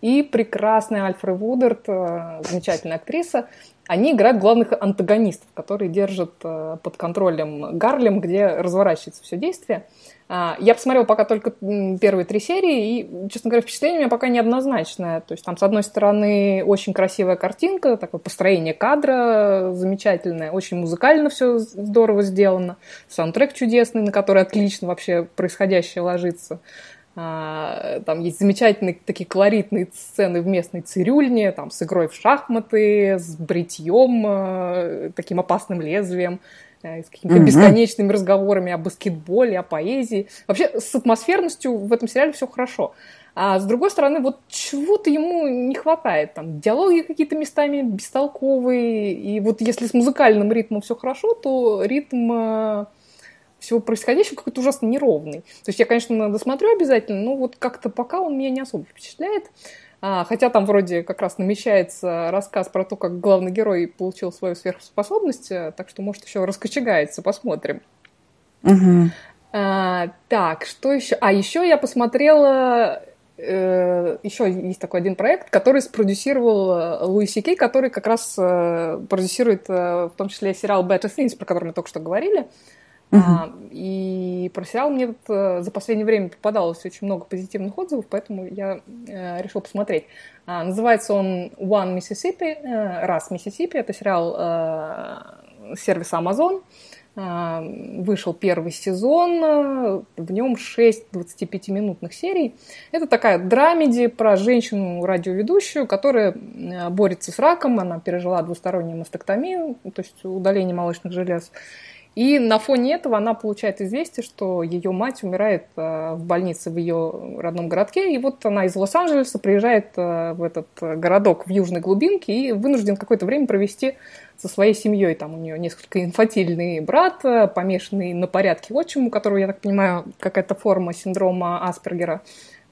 и прекрасная Альфред Вудерт, э, замечательная актриса. Они играют главных антагонистов, которые держат под контролем Гарлем, где разворачивается все действие. А, я посмотрела пока только первые три серии, и, честно говоря, впечатление у меня пока неоднозначное. То есть там, с одной стороны, очень красивая картинка, такое построение кадра замечательное, очень музыкально все здорово сделано, саундтрек чудесный, на который отлично вообще происходящее ложится. А, там есть замечательные такие колоритные сцены в местной цирюльне, там с игрой в шахматы, с бритьем, э, таким опасным лезвием. Э, с какими-то mm-hmm. бесконечными разговорами о баскетболе, о поэзии. Вообще с атмосферностью в этом сериале все хорошо. А с другой стороны, вот чего-то ему не хватает. Там диалоги какие-то местами бестолковые. И вот если с музыкальным ритмом все хорошо, то ритм э, всего происходящего какой-то ужасно неровный. То есть я, конечно, досмотрю обязательно, но вот как-то пока он меня не особо впечатляет. А, хотя там вроде как раз намечается рассказ про то, как главный герой получил свою сверхспособность, э, так что, может, еще раскочегается, посмотрим. Угу. А, так, что еще? А еще я посмотрела э, еще есть такой один проект, который спродюсировал э, Луиси Кей, который как раз продюсирует в том числе сериал Better Things, про который мы только что говорили. А, и про сериал мне тут э, за последнее время попадалось очень много позитивных отзывов, поэтому я э, решил посмотреть. А, называется он One Mississippi, э, раз Миссисипи. Это сериал э, сервиса Amazon. А, вышел первый сезон, в нем 6 25-минутных серий. Это такая драмеди про женщину-радиоведущую, которая борется с раком. Она пережила двустороннюю мастектомию, то есть удаление молочных желез. И на фоне этого она получает известие, что ее мать умирает э, в больнице в ее родном городке. И вот она из Лос-Анджелеса приезжает э, в этот городок в южной глубинке и вынужден какое-то время провести со своей семьей. Там у нее несколько инфантильный брат, э, помешанный на порядке отчим, у которого, я так понимаю, какая-то форма синдрома Аспергера.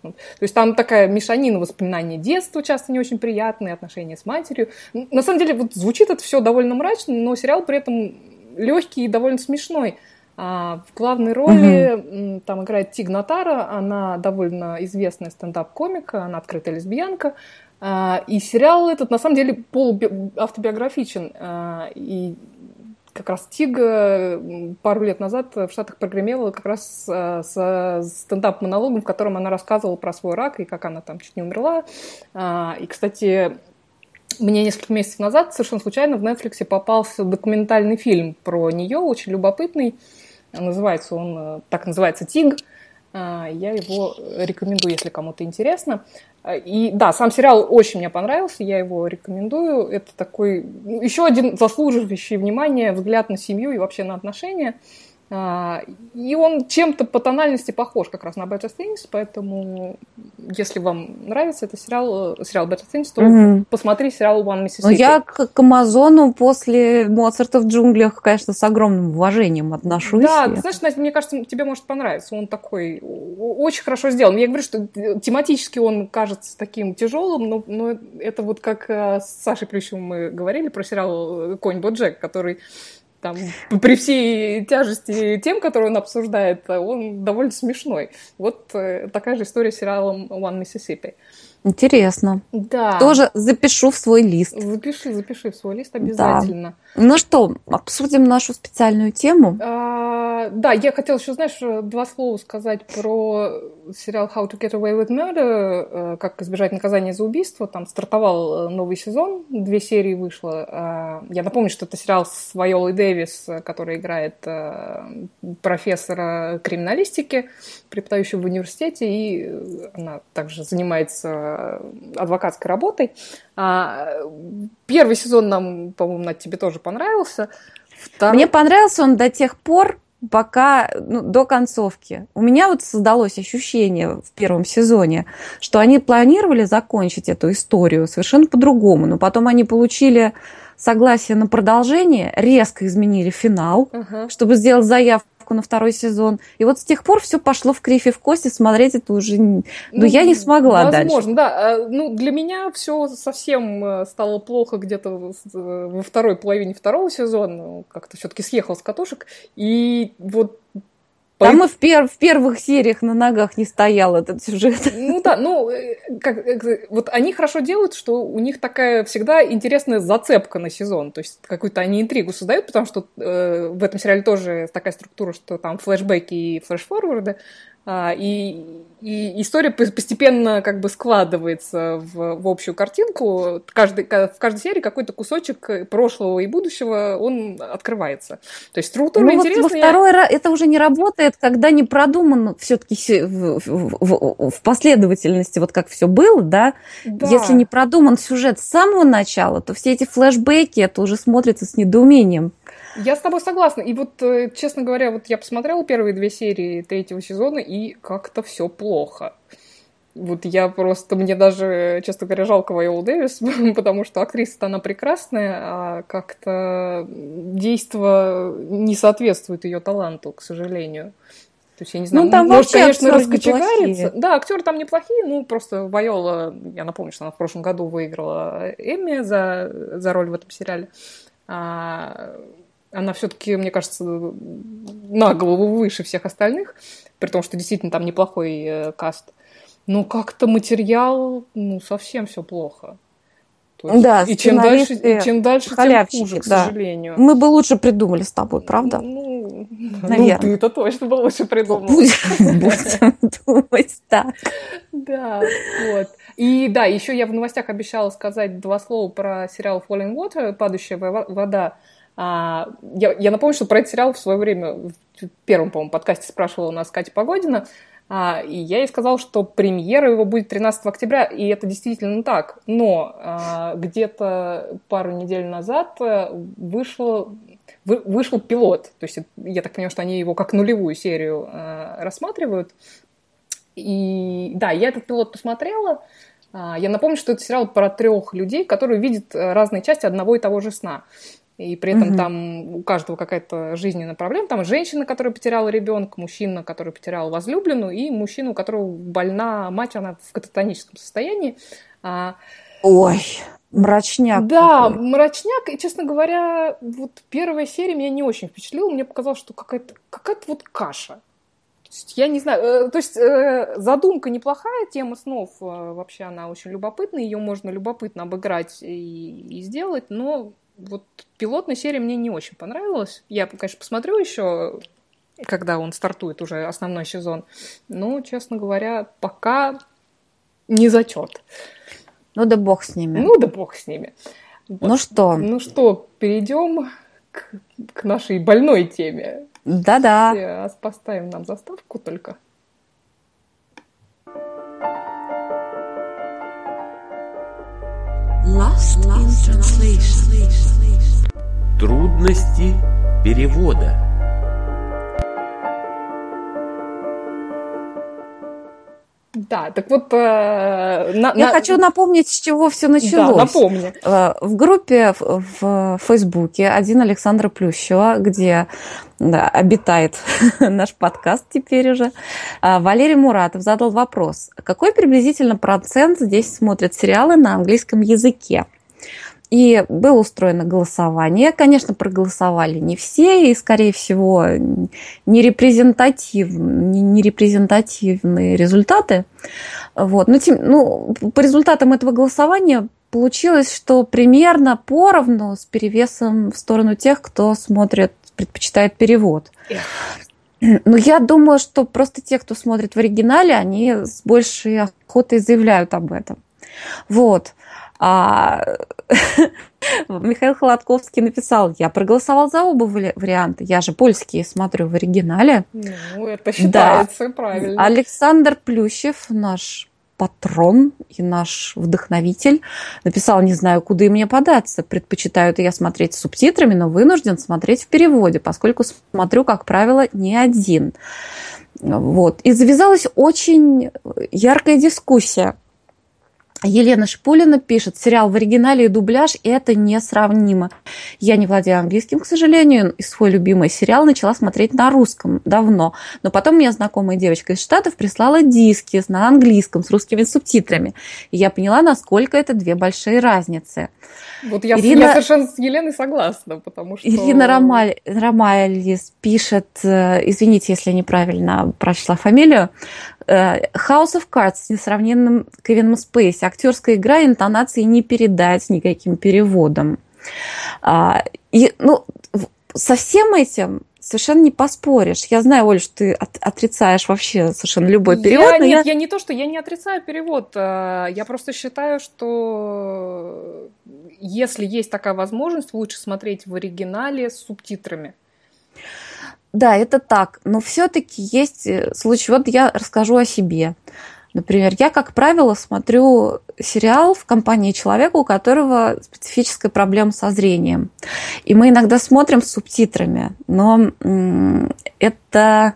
То есть там такая мешанина воспоминаний детства, часто не очень приятные, отношения с матерью. На самом деле, вот звучит это все довольно мрачно, но сериал при этом легкий и довольно смешной. А в главной роли угу. там играет Тиг Натара, она довольно известная стендап-комик, она открытая лесбиянка. А, и сериал этот на самом деле полуавтобиографичен. А, и как раз Тиг пару лет назад в Штатах прогремела как раз с стендап-монологом, в котором она рассказывала про свой рак и как она там чуть не умерла. А, и, кстати, мне несколько месяцев назад совершенно случайно в Netflix попался документальный фильм про нее, очень любопытный. Называется он, э, так называется «Тиг». А, я его рекомендую, если кому-то интересно. И да, сам сериал очень мне понравился, я его рекомендую. Это такой ну, еще один заслуживающий внимания взгляд на семью и вообще на отношения. А, и он чем-то по тональности похож как раз на Better Things, поэтому если вам нравится этот сериал, сериал Better Things, то угу. посмотри сериал One Mississippi. Ну, я к, к Амазону после Моцарта в джунглях, конечно, с огромным уважением отношусь. Да, ты знаешь, Настя, мне кажется, тебе может понравиться. Он такой очень хорошо сделан. Я говорю, что тематически он кажется таким тяжелым, но, но это вот как э, с Сашей Плющевым мы говорили про сериал «Конь Боджек», который там, при всей тяжести тем, которые он обсуждает, он довольно смешной. Вот э, такая же история с сериалом One Mississippi. Интересно. Да. Тоже запишу в свой лист. Запиши, запиши в свой лист обязательно. Да. Ну что, обсудим нашу специальную тему. А, да, я хотела еще, знаешь, два слова сказать про сериал How to Get Away with Murder, э, как избежать наказания за убийство. Там стартовал э, новый сезон, две серии вышло. А, я напомню, что это сериал с Вайолой Дэвис, который играет э, профессора криминалистики, преподающего в университете, и она также занимается адвокатской работой. А, первый сезон нам, по-моему, на тебе тоже понравился. Второй... Мне понравился он до тех пор, пока ну, до концовки. У меня вот создалось ощущение в первом сезоне, что они планировали закончить эту историю совершенно по-другому, но потом они получили согласие на продолжение, резко изменили финал, uh-huh. чтобы сделать заявку заявку на второй сезон. И вот с тех пор все пошло в кривь и в кости, смотреть это уже... Ну, ну я не смогла возможно, дальше. Возможно, да. А, ну, для меня все совсем э, стало плохо где-то э, во второй половине второго сезона. Как-то все таки съехал с катушек. И вот там и в, пер в первых сериях на ногах не стоял этот сюжет. Ну да, ну, э, как, э, вот они хорошо делают, что у них такая всегда интересная зацепка на сезон. То есть какую-то они интригу создают, потому что э, в этом сериале тоже такая структура, что там флешбеки и флешфорварды. А, и, и история постепенно как бы складывается в, в общую картинку. Каждый, в каждой серии какой-то кусочек прошлого и будущего, он открывается. То есть структура ну, интересная. Вот во второй раз это уже не работает, когда не продумано все-таки в, в, в, в последовательности, вот как все было, да? да? Если не продуман сюжет с самого начала, то все эти флешбеки, это уже смотрится с недоумением. Я с тобой согласна. И вот, э, честно говоря, вот я посмотрела первые две серии третьего сезона, и как-то все плохо. Вот я просто, мне даже, честно говоря, жалко Вайолу Дэвис, потому что актриса-то она прекрасная, а как-то действо не соответствует ее таланту, к сожалению. То есть, я не знаю, ну, там может, конечно, раскочегариться. Да, актеры там неплохие, ну, просто Вайола, я напомню, что она в прошлом году выиграла Эмми за, за роль в этом сериале. А, она все-таки, мне кажется, на голову выше всех остальных, при том, что действительно там неплохой э, каст. Но как-то материал, ну, совсем все плохо. есть, да, и чем дальше, и чем дальше, тем хуже, к да. сожалению. Мы бы лучше придумали с тобой, правда? Ну, наверное. Ну, ты-то точно бы лучше придумал. Будем думать так. Да, вот. И да, еще я в новостях обещала сказать два слова про сериал Falling Water, «Падающая вода». А, я, я напомню, что про этот сериал в свое время в первом, по-моему, подкасте спрашивала у нас Катя Погодина, а, и я ей сказала, что премьера его будет 13 октября, и это действительно так. Но а, где-то пару недель назад э, вышло, вы, вышел пилот. То есть я так понимаю, что они его как нулевую серию а, рассматривают. И да, я этот пилот посмотрела. А, я напомню, что это сериал про трех людей, которые видят э, разные части одного и того же сна и при этом угу. там у каждого какая-то жизненная проблема. Там женщина, которая потеряла ребенка, мужчина, который потерял возлюбленную, и мужчина, у которого больна мать, она в кататоническом состоянии. А, Ой, мрачняк. Да, такой. мрачняк. И, честно говоря, вот первая серия меня не очень впечатлила. Мне показалось, что какая-то какая вот каша. Я не знаю, э, то есть э, задумка неплохая, тема снов э, вообще она очень любопытная, ее можно любопытно обыграть и, и сделать, но вот пилотная серия мне не очень понравилась. Я, конечно, посмотрю еще, когда он стартует уже основной сезон. Но, честно говоря, пока не зачет. Ну да бог с ними. Ну да бог с ними. Вот. Ну что? Ну что, перейдем к, к нашей больной теме. Да-да. Поставим нам заставку только. In translation. Трудности перевода. Да, так вот... Э, на, Я на... хочу напомнить, с чего все началось. Да, напомни. Э, в группе в, в Фейсбуке один Александра Плющева, где да, обитает наш подкаст теперь уже, э, Валерий Муратов задал вопрос. Какой приблизительно процент здесь смотрят сериалы на английском языке? И было устроено голосование. Конечно, проголосовали не все, и, скорее всего, не, репрезентатив, не, не репрезентативные результаты. Вот. Но тем, ну, по результатам этого голосования получилось, что примерно поровну с перевесом в сторону тех, кто смотрит, предпочитает перевод. Ну, я думаю, что просто те, кто смотрит в оригинале, они с большей охотой заявляют об этом. Вот. А Михаил Холодковский написал, я проголосовал за оба варианта. Я же польские смотрю в оригинале. Ну, это считается да. правильно. Александр Плющев, наш патрон и наш вдохновитель, написал, не знаю, куда и мне податься. Предпочитаю я смотреть с субтитрами, но вынужден смотреть в переводе, поскольку смотрю, как правило, не один. Вот. И завязалась очень яркая дискуссия Елена Шпулина пишет, сериал в оригинале и дубляж – это несравнимо. Я не владею английским, к сожалению, и свой любимый сериал начала смотреть на русском давно. Но потом мне знакомая девочка из Штатов прислала диски на английском с русскими субтитрами. И я поняла, насколько это две большие разницы. Вот я, Ирина... я совершенно с Еленой согласна, потому что... Ирина Ромаль... Ромалис пишет, э, извините, если я неправильно прочла фамилию, House of Cards с несравненным Кевином Спейси. Актерская игра интонации не передать никаким переводом. А, и, ну, со всем этим совершенно не поспоришь. Я знаю, Оль, что ты от, отрицаешь вообще совершенно любой перевод. Я, нет, я... я не то, что я не отрицаю перевод. Э, я просто считаю, что если есть такая возможность, лучше смотреть в оригинале с субтитрами. Да, это так. Но все-таки есть э, случай. Вот я расскажу о себе. Например, я, как правило, смотрю сериал в компании человека, у которого специфическая проблема со зрением. И мы иногда смотрим с субтитрами, но это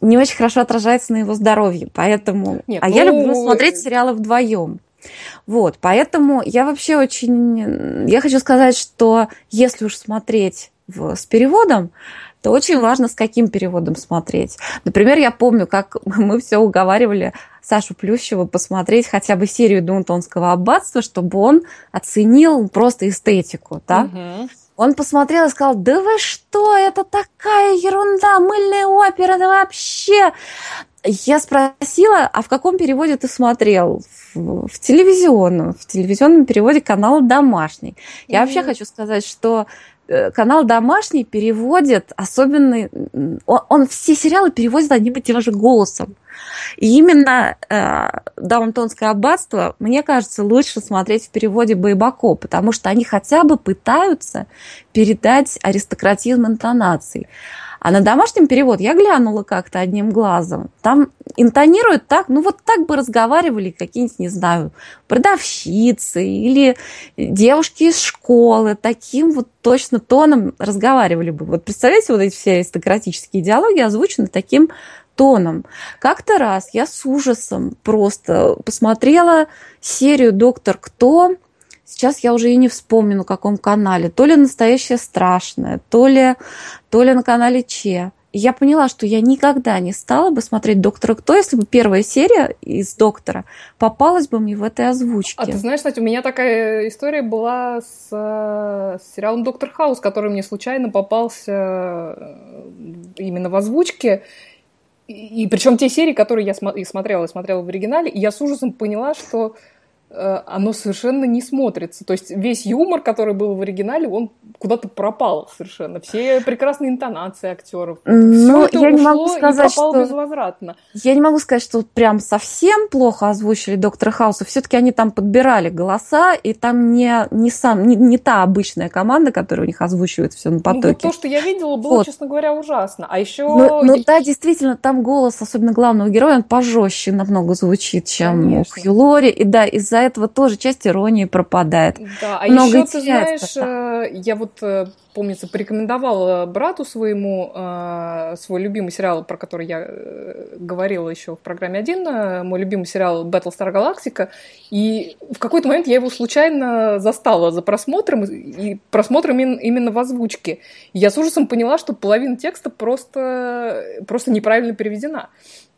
не очень хорошо отражается на его здоровье. Поэтому... Нет, а ну... я люблю смотреть сериалы вдвоем. Вот, поэтому я вообще очень... Я хочу сказать, что если уж смотреть в, с переводом, то очень важно, с каким переводом смотреть. Например, я помню, как мы все уговаривали Сашу Плющева посмотреть хотя бы серию Дунтонского аббатства, чтобы он оценил просто эстетику, да? Угу. Он посмотрел и сказал, да вы что, это такая ерунда, мыльная опера, это вообще... Я спросила, а в каком переводе ты смотрел? В, в телевизионном, в телевизионном переводе канала «Домашний». Я mm-hmm. вообще хочу сказать, что канал «Домашний» переводит особенный... Он, он все сериалы переводит одним и тем же голосом. И именно э, «Даунтонское аббатство», мне кажется, лучше смотреть в переводе Байбако, потому что они хотя бы пытаются передать аристократизм интонаций. А на домашнем перевод я глянула как-то одним глазом. Там интонируют так, ну вот так бы разговаривали какие-нибудь, не знаю, продавщицы или девушки из школы. Таким вот точно тоном разговаривали бы. Вот представляете, вот эти все аристократические диалоги озвучены таким тоном. Как-то раз я с ужасом просто посмотрела серию «Доктор Кто», Сейчас я уже и не вспомню, на каком канале. То ли «Настоящее страшное», то ли, то ли на канале Че. И я поняла, что я никогда не стала бы смотреть «Доктора Кто», если бы первая серия из «Доктора» попалась бы мне в этой озвучке. А ты знаешь, кстати, у меня такая история была с, с сериалом «Доктор Хаус», который мне случайно попался э, именно в озвучке. И, и причем те серии, которые я смотрела, смотрела в оригинале, и я с ужасом поняла, что Э, оно совершенно не смотрится. То есть весь юмор, который был в оригинале, он куда-то пропал совершенно. Все прекрасные интонации актеров. Ну, я не могу сказать, что... безвозвратно. Я не могу сказать, что прям совсем плохо озвучили Доктора Хауса. Все-таки они там подбирали голоса, и там не, не, сам, не, не та обычная команда, которая у них озвучивает все на потоке. Ну, вот то, что я видела, было, вот. честно говоря, ужасно. А еще... Ну, ну да, действительно, там голос, особенно главного героя, он пожестче намного звучит, чем Конечно. у Хью Лори. И да, из-за этого тоже часть иронии пропадает. Да, а Много еще, ты знаешь, да. Э, я вот, э, помнится, порекомендовала брату своему э, свой любимый сериал, про который я говорила еще в программе один, мой любимый сериал Battlestar Galactica, и в какой-то момент я его случайно застала за просмотром, и просмотром именно в озвучке. И я с ужасом поняла, что половина текста просто, просто неправильно переведена.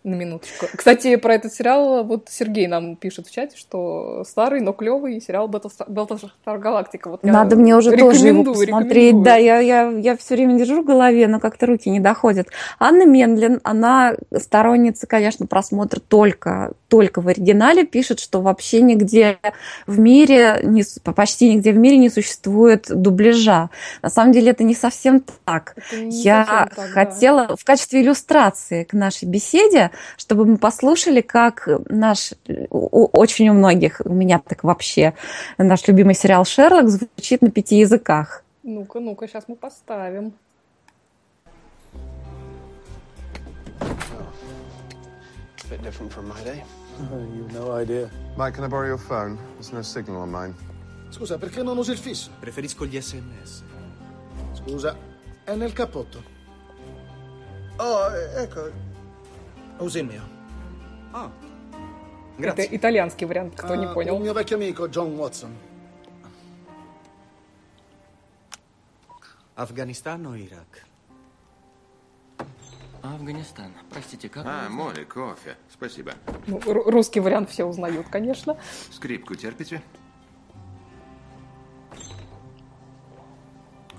На минуточку. Кстати, про этот сериал вот Сергей нам пишет в чате, что старый, но клевый сериал Battlestar Галактика. Вот Надо мне уже тоже его посмотреть. Да, я, я, я все время держу в голове, но как-то руки не доходят. Анна Менлин, она сторонница, конечно, просмотра только, только в оригинале, пишет, что вообще нигде в мире, не, почти нигде в мире не существует дубляжа. На самом деле это не совсем так. Не я совсем так, хотела да. в качестве иллюстрации к нашей беседе чтобы мы послушали, как наш, очень у многих, у меня так вообще, наш любимый сериал «Шерлок» звучит на пяти языках. Ну-ка, ну-ка, сейчас мы поставим. bit different from my day. Oh, you've no idea. Mike, can I borrow your phone? There's no signal on mine. Scusa, perché non usi il fisso? Preferisco gli sms. Scusa, è nel cappotto. Oh, ecco, Usi il mio. Ah, grazie. Это итальянский вариант, кто не понял. Il mio vecchio amico John Watson. Афганистан o Ирак? Афганистан. Простите, как? А, море, кофе. Спасибо. Ну, русский вариант все узнают, конечно. Скрипку терпите?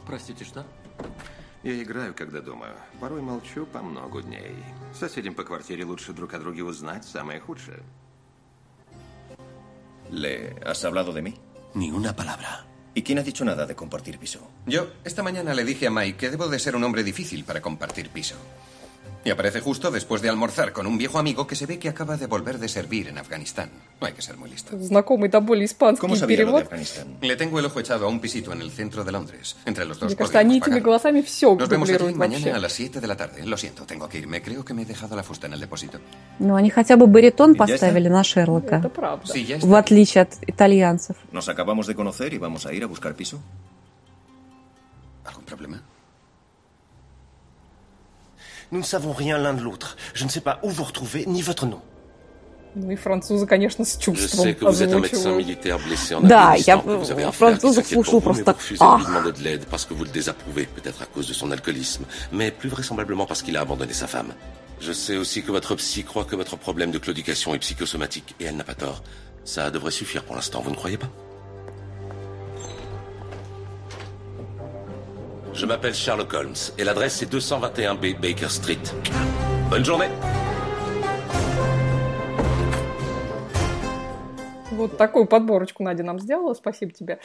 Простите, что? Я играю, когда думаю. Порой молчу по много дней. Соседям по квартире лучше друг о друге узнать самое худшее. ¿Le has hablado de mí? Ni una palabra. ¿Y quién ha dicho nada de compartir piso? Yo, esta mañana le dije a Mike que debo de ser un hombre difícil para compartir piso. Y aparece justo después de almorzar con un viejo amigo que se ve que acaba de volver de servir en Afganistán. No hay que ser muy listo. Знакомый до боли испанский ¿Cómo sabía перевод. lo de Afganistán? Le tengo el ojo echado a un pisito en el centro de Londres, entre los dos Мне кажется, они этими голосами все Nos vemos aquí дублируют mañana вообще. a las 7 de la tarde. Lo siento, tengo que irme. Creo que me he dejado la fusta en el depósito. Ну, они хотя бы баритон Ya está. поставили на Шерлока, Это правда. Sí, ya в está. отличие от итальянцев. Nos acabamos de conocer y vamos a ir a buscar piso. ¿Algún problema? Nous ne savons rien l'un de l'autre. Je ne sais pas où vous retrouvez, ni votre nom. Ну и французы, конечно, с Je чувством sais que vous êtes un médecin озвучивают. militaire blessé en Да, Afghanistan, я, que vous avez э, un frère qui французов s'inquiète pour слушаю vous, mais просто, vous refusez de lui ах. demander de l'aide parce que vous le désapprouvez, peut-être à cause de son alcoolisme, mais plus vraisemblablement parce qu'il a abandonné sa femme. Je sais aussi que votre psy croit que votre problème de claudication est psychosomatique, et elle n'a pas tort. Ça devrait suffire pour l'instant, vous ne croyez pas Je m'appelle Sherlock Holmes, et l'adresse est 221B Baker Street. Bonne journée Вот такую подборочку Надя нам сделала, спасибо тебе.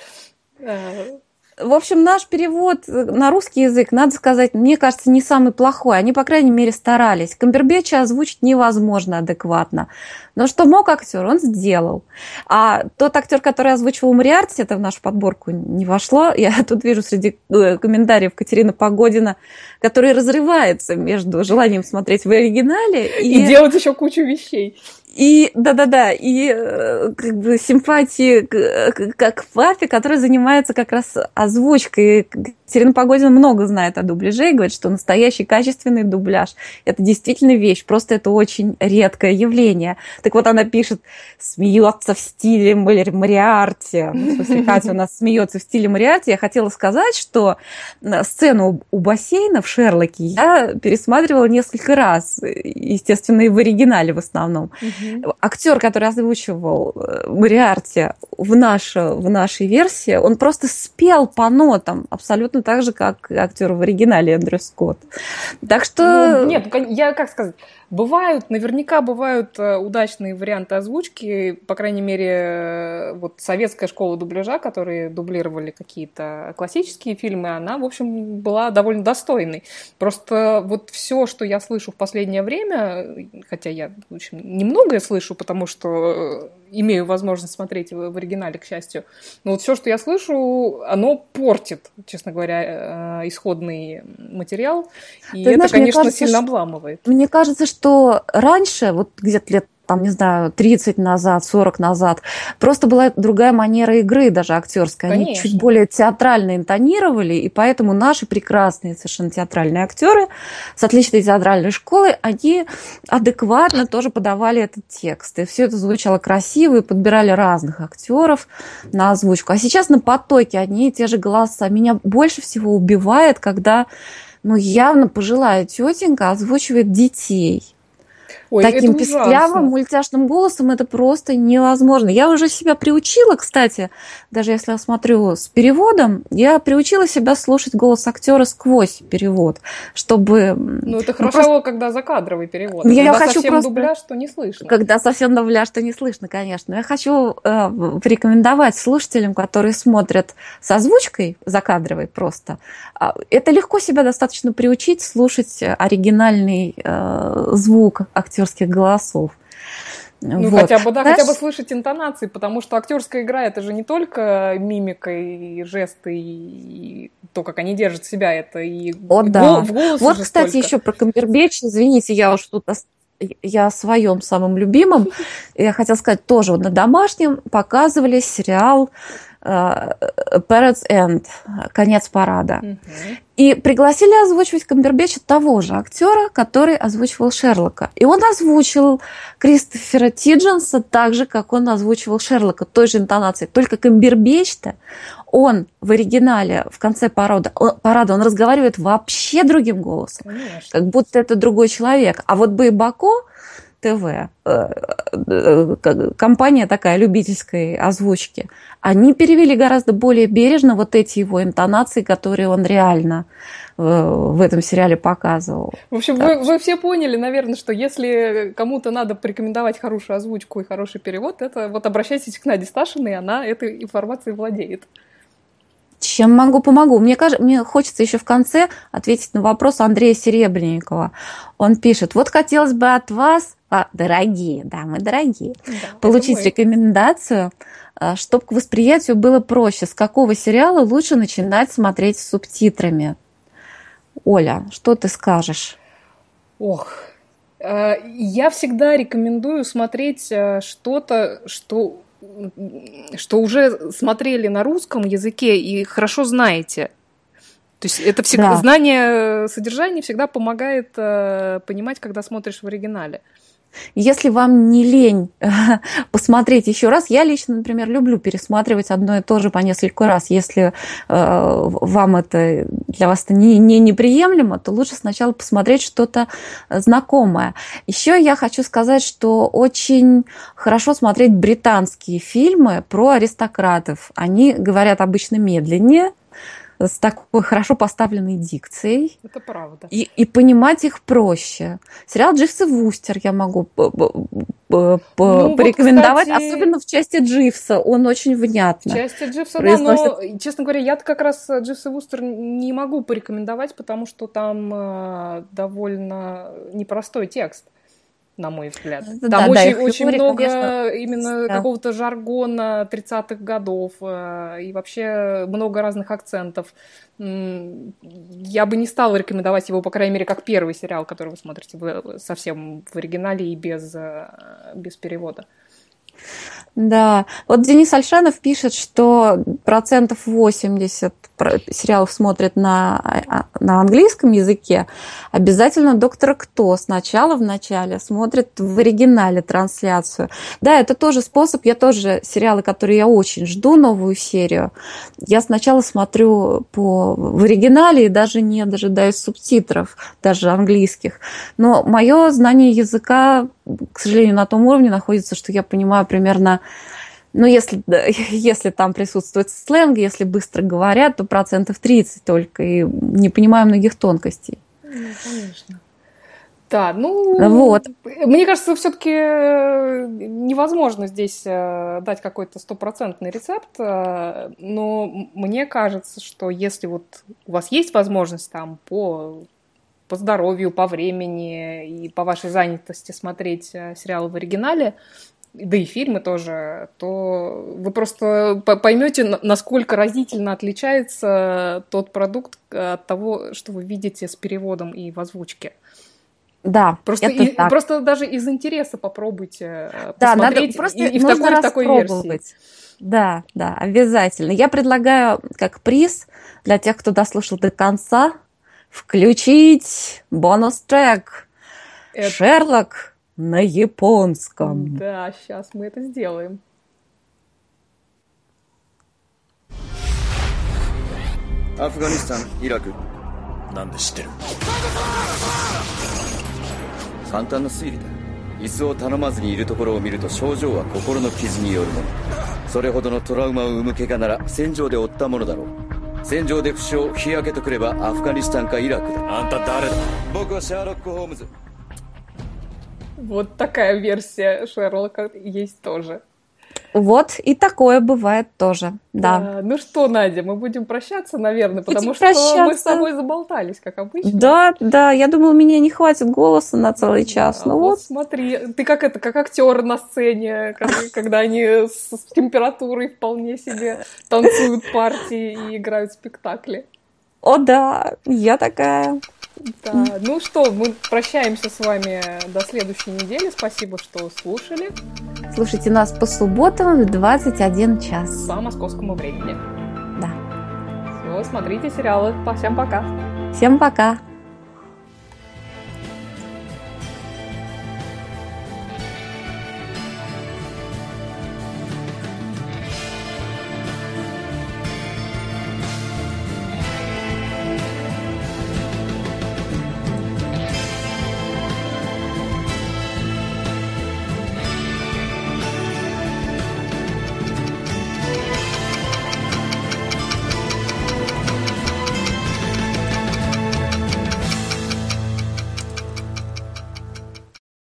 Э, В общем, наш перевод на русский язык, надо сказать, мне кажется, не самый плохой. Они, по крайней мере, старались. Камбербеча озвучить невозможно адекватно. Но что мог актер, он сделал. А тот актер, который озвучивал Мариарти, это в нашу подборку не вошло. Я тут вижу среди э, комментариев Катерина Погодина, который разрывается между желанием смотреть в оригинале И делать еще кучу вещей. И да-да-да, и э, как бы симпатии к, к- к папе, который занимается как раз озвучкой. Катерина Погодина много знает о дубляже и говорит, что настоящий качественный дубляж – это действительно вещь, просто это очень редкое явление. Так вот она пишет, смеется в стиле Мари- Мариарти. Ну, в смысле, Катя у нас смеется в стиле Мариарти. Я хотела сказать, что э, сцену у бассейна в Шерлоке я пересматривала несколько раз, естественно, и в оригинале в основном актер, который озвучивал э, Мариарти в, наше, в нашей версии, он просто спел по нотам, абсолютно так же, как актер в оригинале Эндрю Скотт. Так что... Ну, нет, кон- я как сказать, бывают, наверняка бывают э, удачные варианты озвучки, по крайней мере, э, вот советская школа дубляжа, которые дублировали какие-то классические фильмы, она, в общем, была довольно достойной. Просто вот все, что я слышу в последнее время, хотя я, в общем, немногое слышу, потому что э, имею возможность смотреть в, оригинале, к счастью, но вот все, что я слышу, оно портит, честно говоря, исходный материал, и Ты это, знаешь, конечно, кажется, сильно обламывает. Мне кажется, что раньше, вот где-то лет там, не знаю, 30 назад, 40 назад, просто была другая манера игры, даже актерская. Они Конечно. чуть более театрально интонировали, и поэтому наши прекрасные совершенно театральные актеры с отличной театральной школой, они адекватно тоже подавали этот текст. И все это звучало красиво, и подбирали разных актеров на озвучку. А сейчас на потоке одни и те же голоса. Меня больше всего убивает, когда ну, явно пожилая тетенька озвучивает детей. Ой, таким песклявым, мультяшным голосом это просто невозможно. Я уже себя приучила, кстати, даже если я смотрю с переводом, я приучила себя слушать голос актера сквозь перевод, чтобы... Ну, это ну, хорошо, просто- когда закадровый перевод. Я когда хочу совсем просто- дубляж, то не слышно. Когда совсем дубляж, что не слышно, конечно. Я хочу э, порекомендовать слушателям, которые смотрят с озвучкой закадровой просто. а, Это легко себя достаточно приучить слушать оригинальный э, звук актерских голосов. Ну, Вот. хотя бы, да, Знаешь, хотя бы слышать интонации, потому что актерская игра это же не только мимика и жесты, и то, как они держат себя, это и О, да. в голосе Вот, кстати, столько. еще про Камбербэтч. Извините, я уж тут я о своем самом любимом. Я хотела сказать тоже, вот на домашнем показывали сериал Parrots End, конец парада. И пригласили озвучивать Камбербэтча того же актера, который озвучивал Шерлока. И он озвучил Кристофера Тидженса так же, как он озвучивал Шерлока, той же интонацией. Только Камбербэтч-то, он в оригинале в конце парада, он, парада, он разговаривает вообще другим голосом, как будто это другой человек. А вот Байбако ТВ, э, э, компания такая любительской озвучки, они перевели гораздо более бережно вот эти его интонации, которые он реально э, в этом сериале показывал. В общем, вы, вы все поняли, наверное, что если кому-то надо порекомендовать хорошую озвучку и хороший перевод, это вот обращайтесь к Наде Сташиной, она этой информацией владеет. Чем могу, помогу. Мне, кажется, мне хочется еще в конце ответить на вопрос Андрея Серебренникова. Он пишет, вот хотелось бы от вас, дорогие, да, мы дорогие, получить мы. рекомендацию, чтобы к восприятию было проще. С какого сериала лучше начинать смотреть с субтитрами? Оля, что ты скажешь? Ох, э, я всегда рекомендую смотреть э, что-то, что, что уже смотрели на русском языке и хорошо знаете. То есть это всегда Да. знание содержания всегда помогает э, понимать, когда смотришь в оригинале. Если вам не лень посмотреть еще раз, я лично, например, люблю пересматривать одно и то же по несколько раз. Если э, вам это для вас это не, не неприемлемо, то лучше сначала посмотреть что-то знакомое. Еще я хочу сказать, что очень хорошо смотреть британские фильмы про аристократов. Они говорят обычно медленнее, с такой хорошо поставленной дикцией. Это правда. И, и понимать их проще. Сериал Дживс и Вустер я могу Ну, вот, порекомендовать, кстати, особенно в части Дживса. Он очень внятно. В части Дживса, да, но, произносит. честно говоря, я как раз Дживс и Вустер не могу порекомендовать, потому что там э, довольно непростой текст, на мой взгляд. Да, Там да, очень, их очень много конечно, именно да. какого-то жаргона 30-х годов э, и вообще много разных акцентов. Я бы не стала рекомендовать его, по крайней мере, как первый сериал, который вы смотрите совсем в оригинале и без, э, без перевода. Да, вот Денис Альшанов пишет, что процентов 80 про- сериалов смотрят на, а, на английском языке. Обязательно «Доктора Кто» сначала в начале смотрят в оригинале трансляцию. Да, это тоже способ. Я тоже сериалы, которые я очень жду, новую серию, я сначала смотрю по, в оригинале и даже не дожидаюсь субтитров, даже английских. Но мое знание языка, к сожалению, на том уровне находится, что я понимаю примерно ну, если, если там присутствует сленг, если быстро говорят, то процентов 30 только, и не понимаю многих тонкостей. Ну, конечно. Да, ну, Вот. мне кажется, все-таки невозможно здесь э, дать какой-то стопроцентный рецепт, э, но мне кажется, что если вот у вас есть возможность там по, по здоровью, по времени и по вашей занятости смотреть э, сериалы в оригинале, да и фильмы тоже, то вы просто по- поймете, на- насколько разительно отличается тот продукт от того, что вы видите с переводом и в озвучке. Да, Просто, это и- так. просто даже из интереса попробуйте э, Да, надо посмотреть просто и, и в такой, в такой версии. Да, да, обязательно. Я предлагаю как приз для тех, кто дослушал до конца, включить бонус-трек Это- «Шерлок» на японском. Да, сейчас мы это сделаем. アフガニスタンイラクなんで知ってる簡単な推理だ 椅子を頼まずにいるところを見ると症状は心の傷によるものそれほどのトラウマを生む怪我なら戦場で負ったものだろう 戦場で負傷日焼けとくればアフガニスタンかイラクだあんた誰だ僕はシャーロック・ホームズ Вот такая версия Шерлока есть тоже. Вот, и такое бывает тоже, да. да. Ну что, Надя, мы будем прощаться, наверное, потому будем что прощаться. мы с тобой заболтались, как обычно. Да, да, я думала, меня не хватит голоса на целый час. Да, ну вот вот. смотри, ты как это, как актер на сцене, когда, они с температурой вполне себе танцуют партии и играют спектакли. О, да, я такая. Да, ну что, мы прощаемся с вами до следующей недели. Спасибо, что слушали. Слушайте нас по субботам в 21 час. По московскому времени. Да. Все, смотрите сериалы. Всем пока. Всем пока.